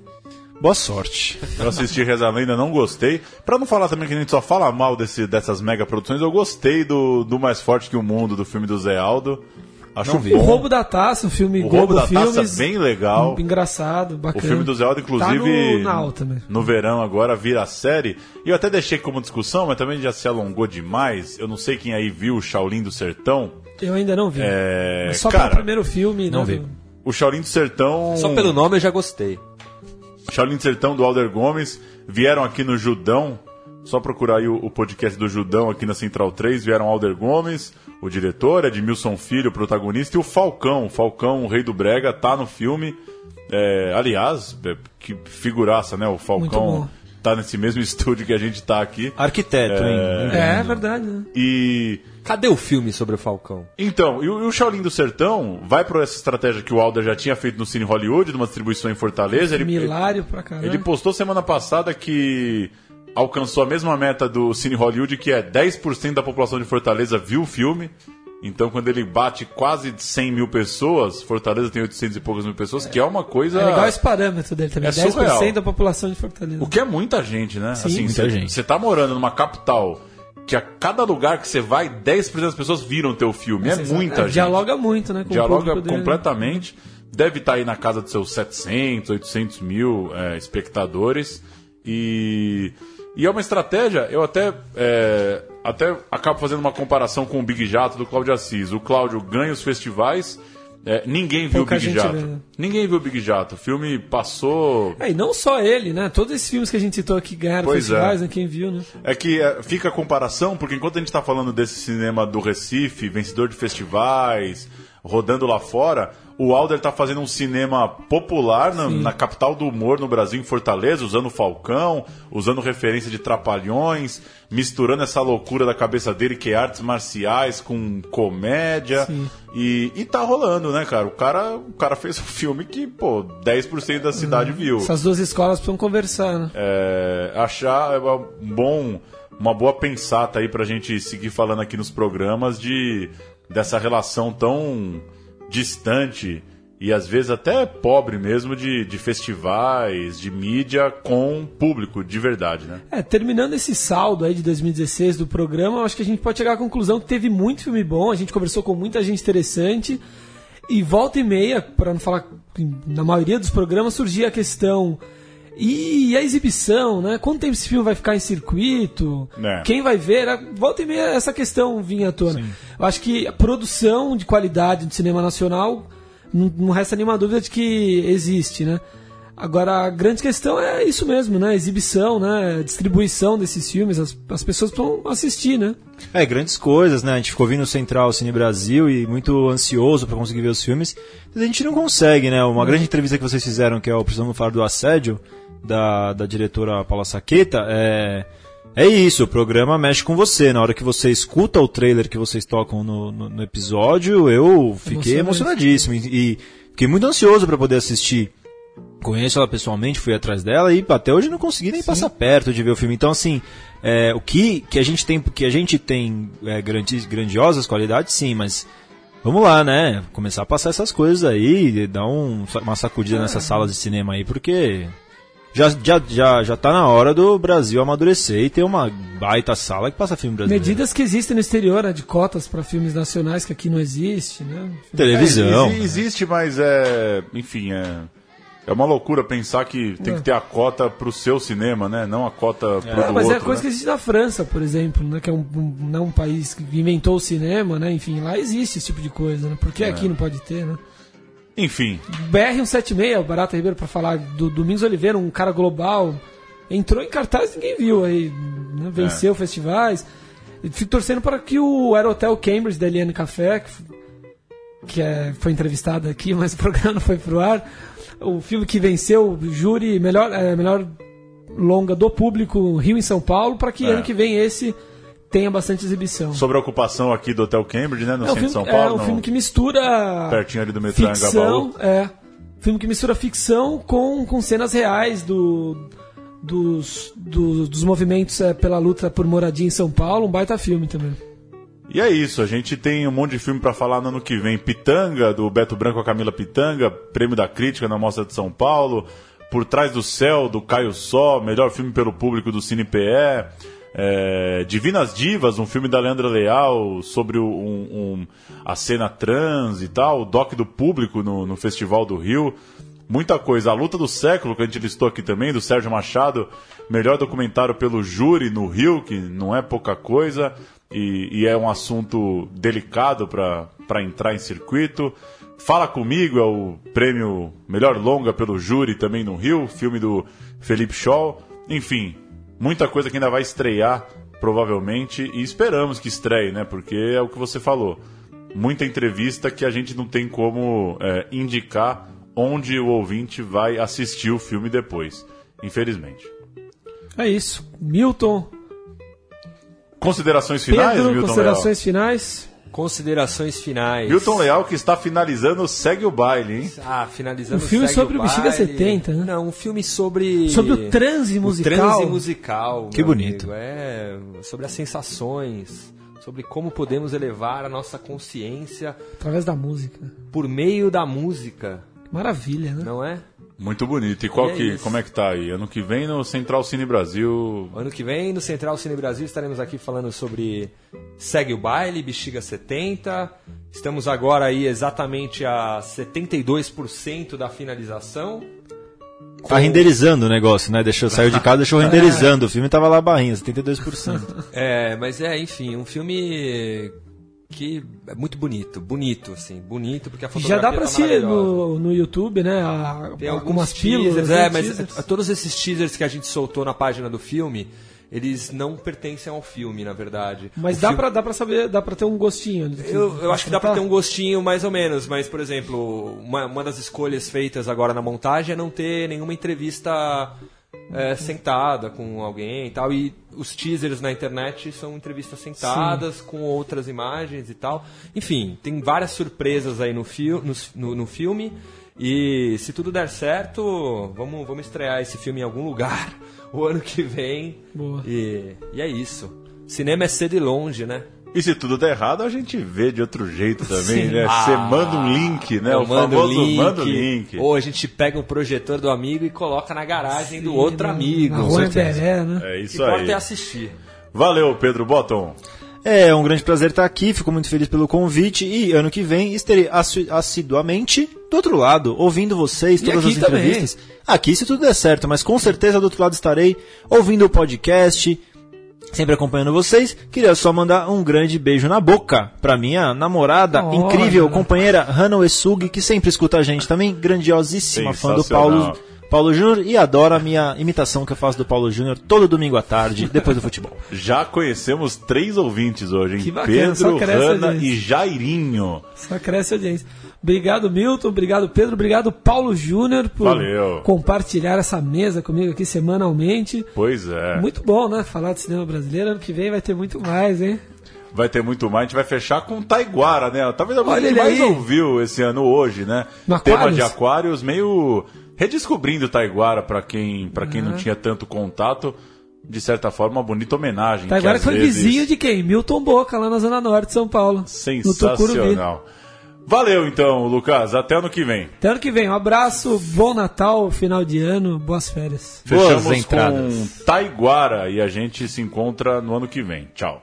Boa sorte. Eu assisti Reza a Lenda, não gostei. Pra não falar também que a gente só fala mal desse, dessas mega produções, eu gostei do, do Mais Forte que o Mundo, do filme do Zé Aldo. Acho Não vi. O bom. Roubo da Taça, um filme O Roubo da Taça, Filmes. bem legal. Engraçado, O bacana. filme do Zé Aldo, Tá inclusive, no, na alta mesmo. no verão agora vira série. E eu até deixei como discussão, mas também já se alongou demais. Eu não sei quem aí viu o Shaolin do Sertão. Eu ainda não vi. É, Mas só cara, pelo primeiro filme, não né, vi. do- O Shaolin do Sertão. Só pelo nome eu já gostei. Shaolin do Sertão do Alder Gomes vieram aqui no Judão. Só procurar aí o, o podcast do Judão aqui na Central 3. Vieram Alder Gomes, o diretor, Edmilson Filho, o protagonista, e o Falcão. O Falcão, o rei do Brega, tá no filme. É, aliás, é, que figuraça, né? O Falcão tá nesse mesmo [laughs] estúdio que a gente tá aqui. Arquiteto, hein? É, é verdade, né? E. Cadê o filme sobre o Falcão? Então, e o, e o Shaolin do Sertão vai por essa estratégia que o Alder já tinha feito no Cine Hollywood, de uma distribuição em Fortaleza. Ele, Milário pra caramba. Ele postou semana passada que alcançou a mesma meta do Cine Hollywood, que é 10% da população de Fortaleza viu o filme. Então, quando ele bate quase 100 mil pessoas, Fortaleza tem 800 e poucas mil pessoas, que é uma coisa. É legal esse parâmetro dele também. É 10% surreal. da população de Fortaleza. O que é muita gente, né? Sim. assim, Muita cê- gente. Você tá morando numa capital que a cada lugar que você vai, 10% das pessoas viram o teu filme. É, muita É, gente. Dialoga muito, né? Com Dialoga completamente. Deve estar aí na casa dos seus 700, 800 mil é, espectadores. E, e é uma estratégia, eu até, é, até acabo fazendo uma comparação com o Big Jato do Cláudio Assis. O Cláudio ganha os festivais, é, ninguém viu Pouca o Big Jato. vê? Ninguém viu o Big Jato. O filme passou. É, e não só ele, né? Todos esses filmes que a gente citou aqui ganharam Pois festivais, é. né? Quem viu, né? É que é, fica a comparação, porque enquanto a gente está falando desse cinema do Recife, vencedor de festivais, rodando lá fora, o Alder está fazendo um cinema popular na, na capital do humor no Brasil, em Fortaleza, usando Falcão, usando referência de Trapalhões, misturando essa loucura da cabeça dele, que é artes marciais com comédia. Sim. E, e tá rolando, né, cara? O cara, o cara fez um filme que, pô, 10% da cidade viu Essas duas escolas precisam conversar, né? é, achar um bom, uma boa pensata aí pra gente seguir falando aqui nos programas de dessa relação tão distante e às vezes até pobre mesmo de, de festivais, de mídia com público de verdade, né? É, terminando esse saldo aí de 2016 do programa, acho que a gente pode chegar à conclusão que teve muito filme bom, a gente conversou com muita gente interessante. E volta e meia, para não falar na maioria dos programas, surgia a questão. E a exibição, né? Quanto tempo esse filme vai ficar em circuito? É. Quem vai ver? A- Volta e meia essa questão vinha à tona. Eu acho que a produção de qualidade do cinema nacional não, resta nenhuma dúvida de que existe, né? Agora, a grande questão é isso mesmo, né? Exibição, né? Distribuição desses filmes, as, as pessoas precisam assistir, né? É, grandes coisas, né? A gente ficou vindo Central Cine Brasil e muito ansioso pra conseguir ver os filmes. A gente não consegue, né? Uma grande entrevista que vocês fizeram, que é o Precisamos Falar do Assédio, da, da diretora Paula Saqueta, é. É isso, o programa mexe com você. Na hora que você escuta o trailer que vocês tocam no, no, no episódio, eu fiquei emocionadíssimo. E, e fiquei muito ansioso pra poder assistir. Conheço ela pessoalmente, fui atrás dela e até hoje não consegui nem passar perto de ver o filme. Então, assim, é, o que, que a gente tem, que a gente tem é, grandi- grandiosas qualidades, sim, mas vamos lá, né? Começar a passar essas coisas aí, e dar um, uma sacudida nessas salas de cinema aí, porque já, já, já, já tá na hora do Brasil amadurecer e ter uma baita sala que passa filme brasileiro. Medidas que existem no exterior, né? De cotas para filmes nacionais que aqui não existe, né? Televisão. É, exi- existe, mas é. Enfim, é. É uma loucura pensar que tem É. que ter a cota pro seu cinema, né? Não a cota pro É, do mas outro. é coisa né? que existe na França, por exemplo, né? Que é um, um, né, um país que inventou o cinema, né? Enfim, lá existe esse tipo de coisa, né? Por É. que aqui não pode ter, né? Enfim, BR-176, o Barata Ribeiro, pra falar do Domingos Oliveira, um cara global, entrou em cartaz e ninguém viu aí, né? venceu É. festivais. Fico torcendo para que o Aerotel Cambridge da Eliane Café, que, que é, foi entrevistada aqui, [laughs] mas o programa não foi pro ar, o filme que venceu o júri melhor, é, melhor longa do público Rio em São Paulo, para que É. ano que vem esse tenha bastante exibição. sobre a ocupação aqui do Hotel Cambridge, né? No É centro filme, de São Paulo. é um filme que mistura Pertinho ali do metrô ficção, Angabaú. é. Filme que mistura ficção com, com cenas reais do, dos, do- dos movimentos é, pela luta por moradia em São Paulo. Um baita filme também. E é isso, a gente tem um monte de filme pra falar no ano que vem. Pitanga, do Beto Branco a Camila Pitanga, Prêmio da Crítica na Mostra de São Paulo. Por Trás do Céu, do Caio Só, melhor filme pelo público do Cine PE. É, Divinas Divas, um filme da Leandra Leal sobre um, um- a cena trans e tal. O doc do público no, no Festival do Rio. Muita coisa. A Luta do Século, que a gente listou aqui também, do Sérgio Machado. Melhor documentário pelo júri no Rio, que não é pouca coisa. E, e é um assunto delicado para entrar em circuito. Fala Comigo é o prêmio Melhor Longa pelo júri também no Rio, filme do Felipe Scholl. Enfim, muita coisa que ainda vai estrear, provavelmente, e esperamos que estreie, né? Porque é o que você falou. Muita entrevista que a gente não tem como é, indicar onde o ouvinte vai assistir o filme depois, infelizmente. É isso. Milton, Considerações finais, Pedro, Milton considerações finais. Considerações finais. Milton Leal que está finalizando Segue o Baile, hein? Ah, finalizando Um filme segue sobre o Bexiga baile. 70, né? Não, um filme sobre. Sobre o transe musical. O transe musical. Que bonito. amigo. É, sobre as sensações. Sobre como podemos elevar a nossa consciência Através da música. por meio da música, Maravilha, né? não é? Muito bonito. E qual E é que, isso. como é que tá aí? Ano que vem no Central Cine Brasil. Ano que vem, no Central Cine Brasil, estaremos aqui falando sobre Segue o Baile, Bexiga 70. Estamos agora aí exatamente a 72% da finalização. Tá renderizando o negócio, né? Deixou, saiu de casa, deixou [laughs] renderizando. O filme tava lá barrinha, 72%. É, mas é, enfim, um filme que é muito bonito, bonito, assim, bonito, porque a fotografia Já dá pra tá maravilhosa. no, no YouTube, né? a- Tem algumas pílulas. é, mas teasers. todos esses teasers que a gente soltou na página do filme, eles não pertencem ao filme, na verdade. Mas O dá filme- pra, dá pra saber, dá pra ter um gostinho. Eu, eu acho que dá pra ter um gostinho mais ou menos, mas, por exemplo, uma, uma das escolhas feitas agora na montagem é não ter nenhuma entrevista é, sentada com alguém e tal. E os teasers na internet são entrevistas sentadas com outras imagens e tal. Enfim, tem várias surpresas aí no, no, no, no filme. E se tudo der certo, vamos, vamos estrear esse filme em algum lugar [laughs] o ano que vem. Boa. E, e é isso. Cinema é cedo e longe, né? E se tudo der errado, a gente vê de outro jeito também, Sim. né? Você manda um link, né? Eu o mando famoso link, manda o link. Ou a gente pega um projetor do amigo e coloca na garagem do outro na- amigo. Na Com rua certeza. Emberé, né? É que isso importa aí. é assistir. Valeu, Pedro Botton. É um grande prazer estar aqui, fico muito feliz pelo convite e ano que vem estarei assi- assiduamente do outro lado, ouvindo vocês, E todas as também. entrevistas. Aqui, se tudo der certo, mas com certeza do outro lado estarei ouvindo o podcast, sempre acompanhando vocês. Queria só mandar um grande beijo na boca pra minha namorada, Olha. incrível companheira Hannah Esug, que sempre escuta a gente também, grandiosíssima fã do. Paulo. Paulo Júnior e adora a minha imitação que eu faço do Paulo Júnior todo domingo à tarde, [laughs] depois do futebol. Já conhecemos três ouvintes hoje, hein? Que bacana, Pedro, Hanna e Jairinho. Só cresce a audiência. Obrigado, Milton. Obrigado, Pedro. Obrigado, Paulo Júnior, por Valeu. compartilhar essa mesa comigo aqui semanalmente. Pois é. Muito bom, né? Falar de cinema brasileiro. Ano que vem vai ter muito mais, hein? Vai ter muito mais. A gente vai fechar com Taiguara, né? Talvez a música Olha que mais aí. ouviu esse ano hoje, né? No Tema de Aquários, meio redescobrindo Taiguara pra quem, pra quem não tinha tanto contato. De certa forma, uma bonita homenagem. Agora às foi vezes, vizinho de quem? Milton Boca, lá na Zona Norte de São Paulo. Sensacional. Valeu então, Lucas. Até ano que vem. Até ano que vem. Um abraço, bom Natal, final de ano, boas férias. Boas Fechamos entradas. com Taiguara e a gente se encontra no ano que vem. Tchau.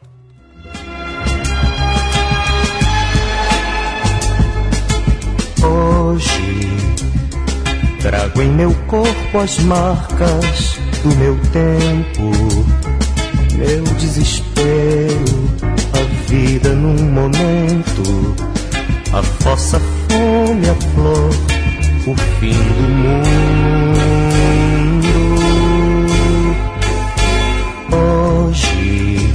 Hoje trago em meu corpo as marcas do meu tempo, meu desespero, a vida num momento, a vossa fome, a flor, o fim do mundo. Hoje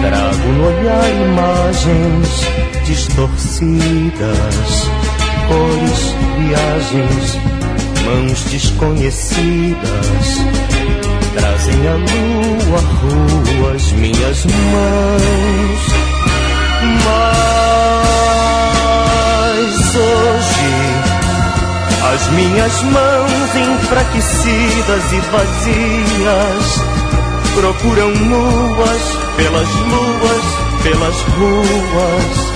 trago no olhar imagens distorcidas, cores, viagens, mãos desconhecidas. Trazem a lua, ruas, minhas mãos. Mas hoje as minhas mãos enfraquecidas e vazias procuram nuas pelas luas, pelas ruas,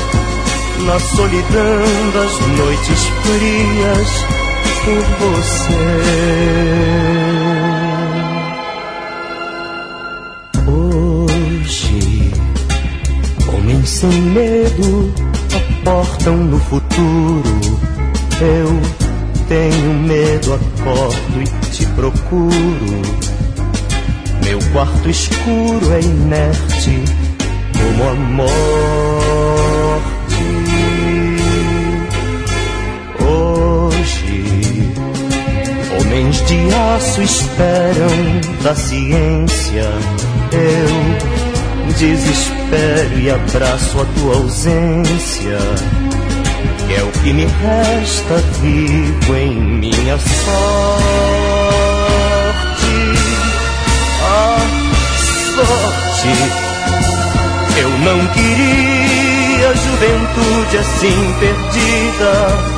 na solidão das noites frias por você. Hoje, homens sem medo aportam no futuro. Eu tenho medo, acordo e te procuro. Meu quarto escuro é inerte como a de aço esperam da ciência. Eu desespero e abraço a tua ausência. Que é o que me resta vivo em minha sorte. A sorte. Eu não queria juventude assim perdida.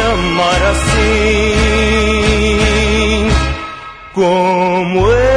amar assim como eu.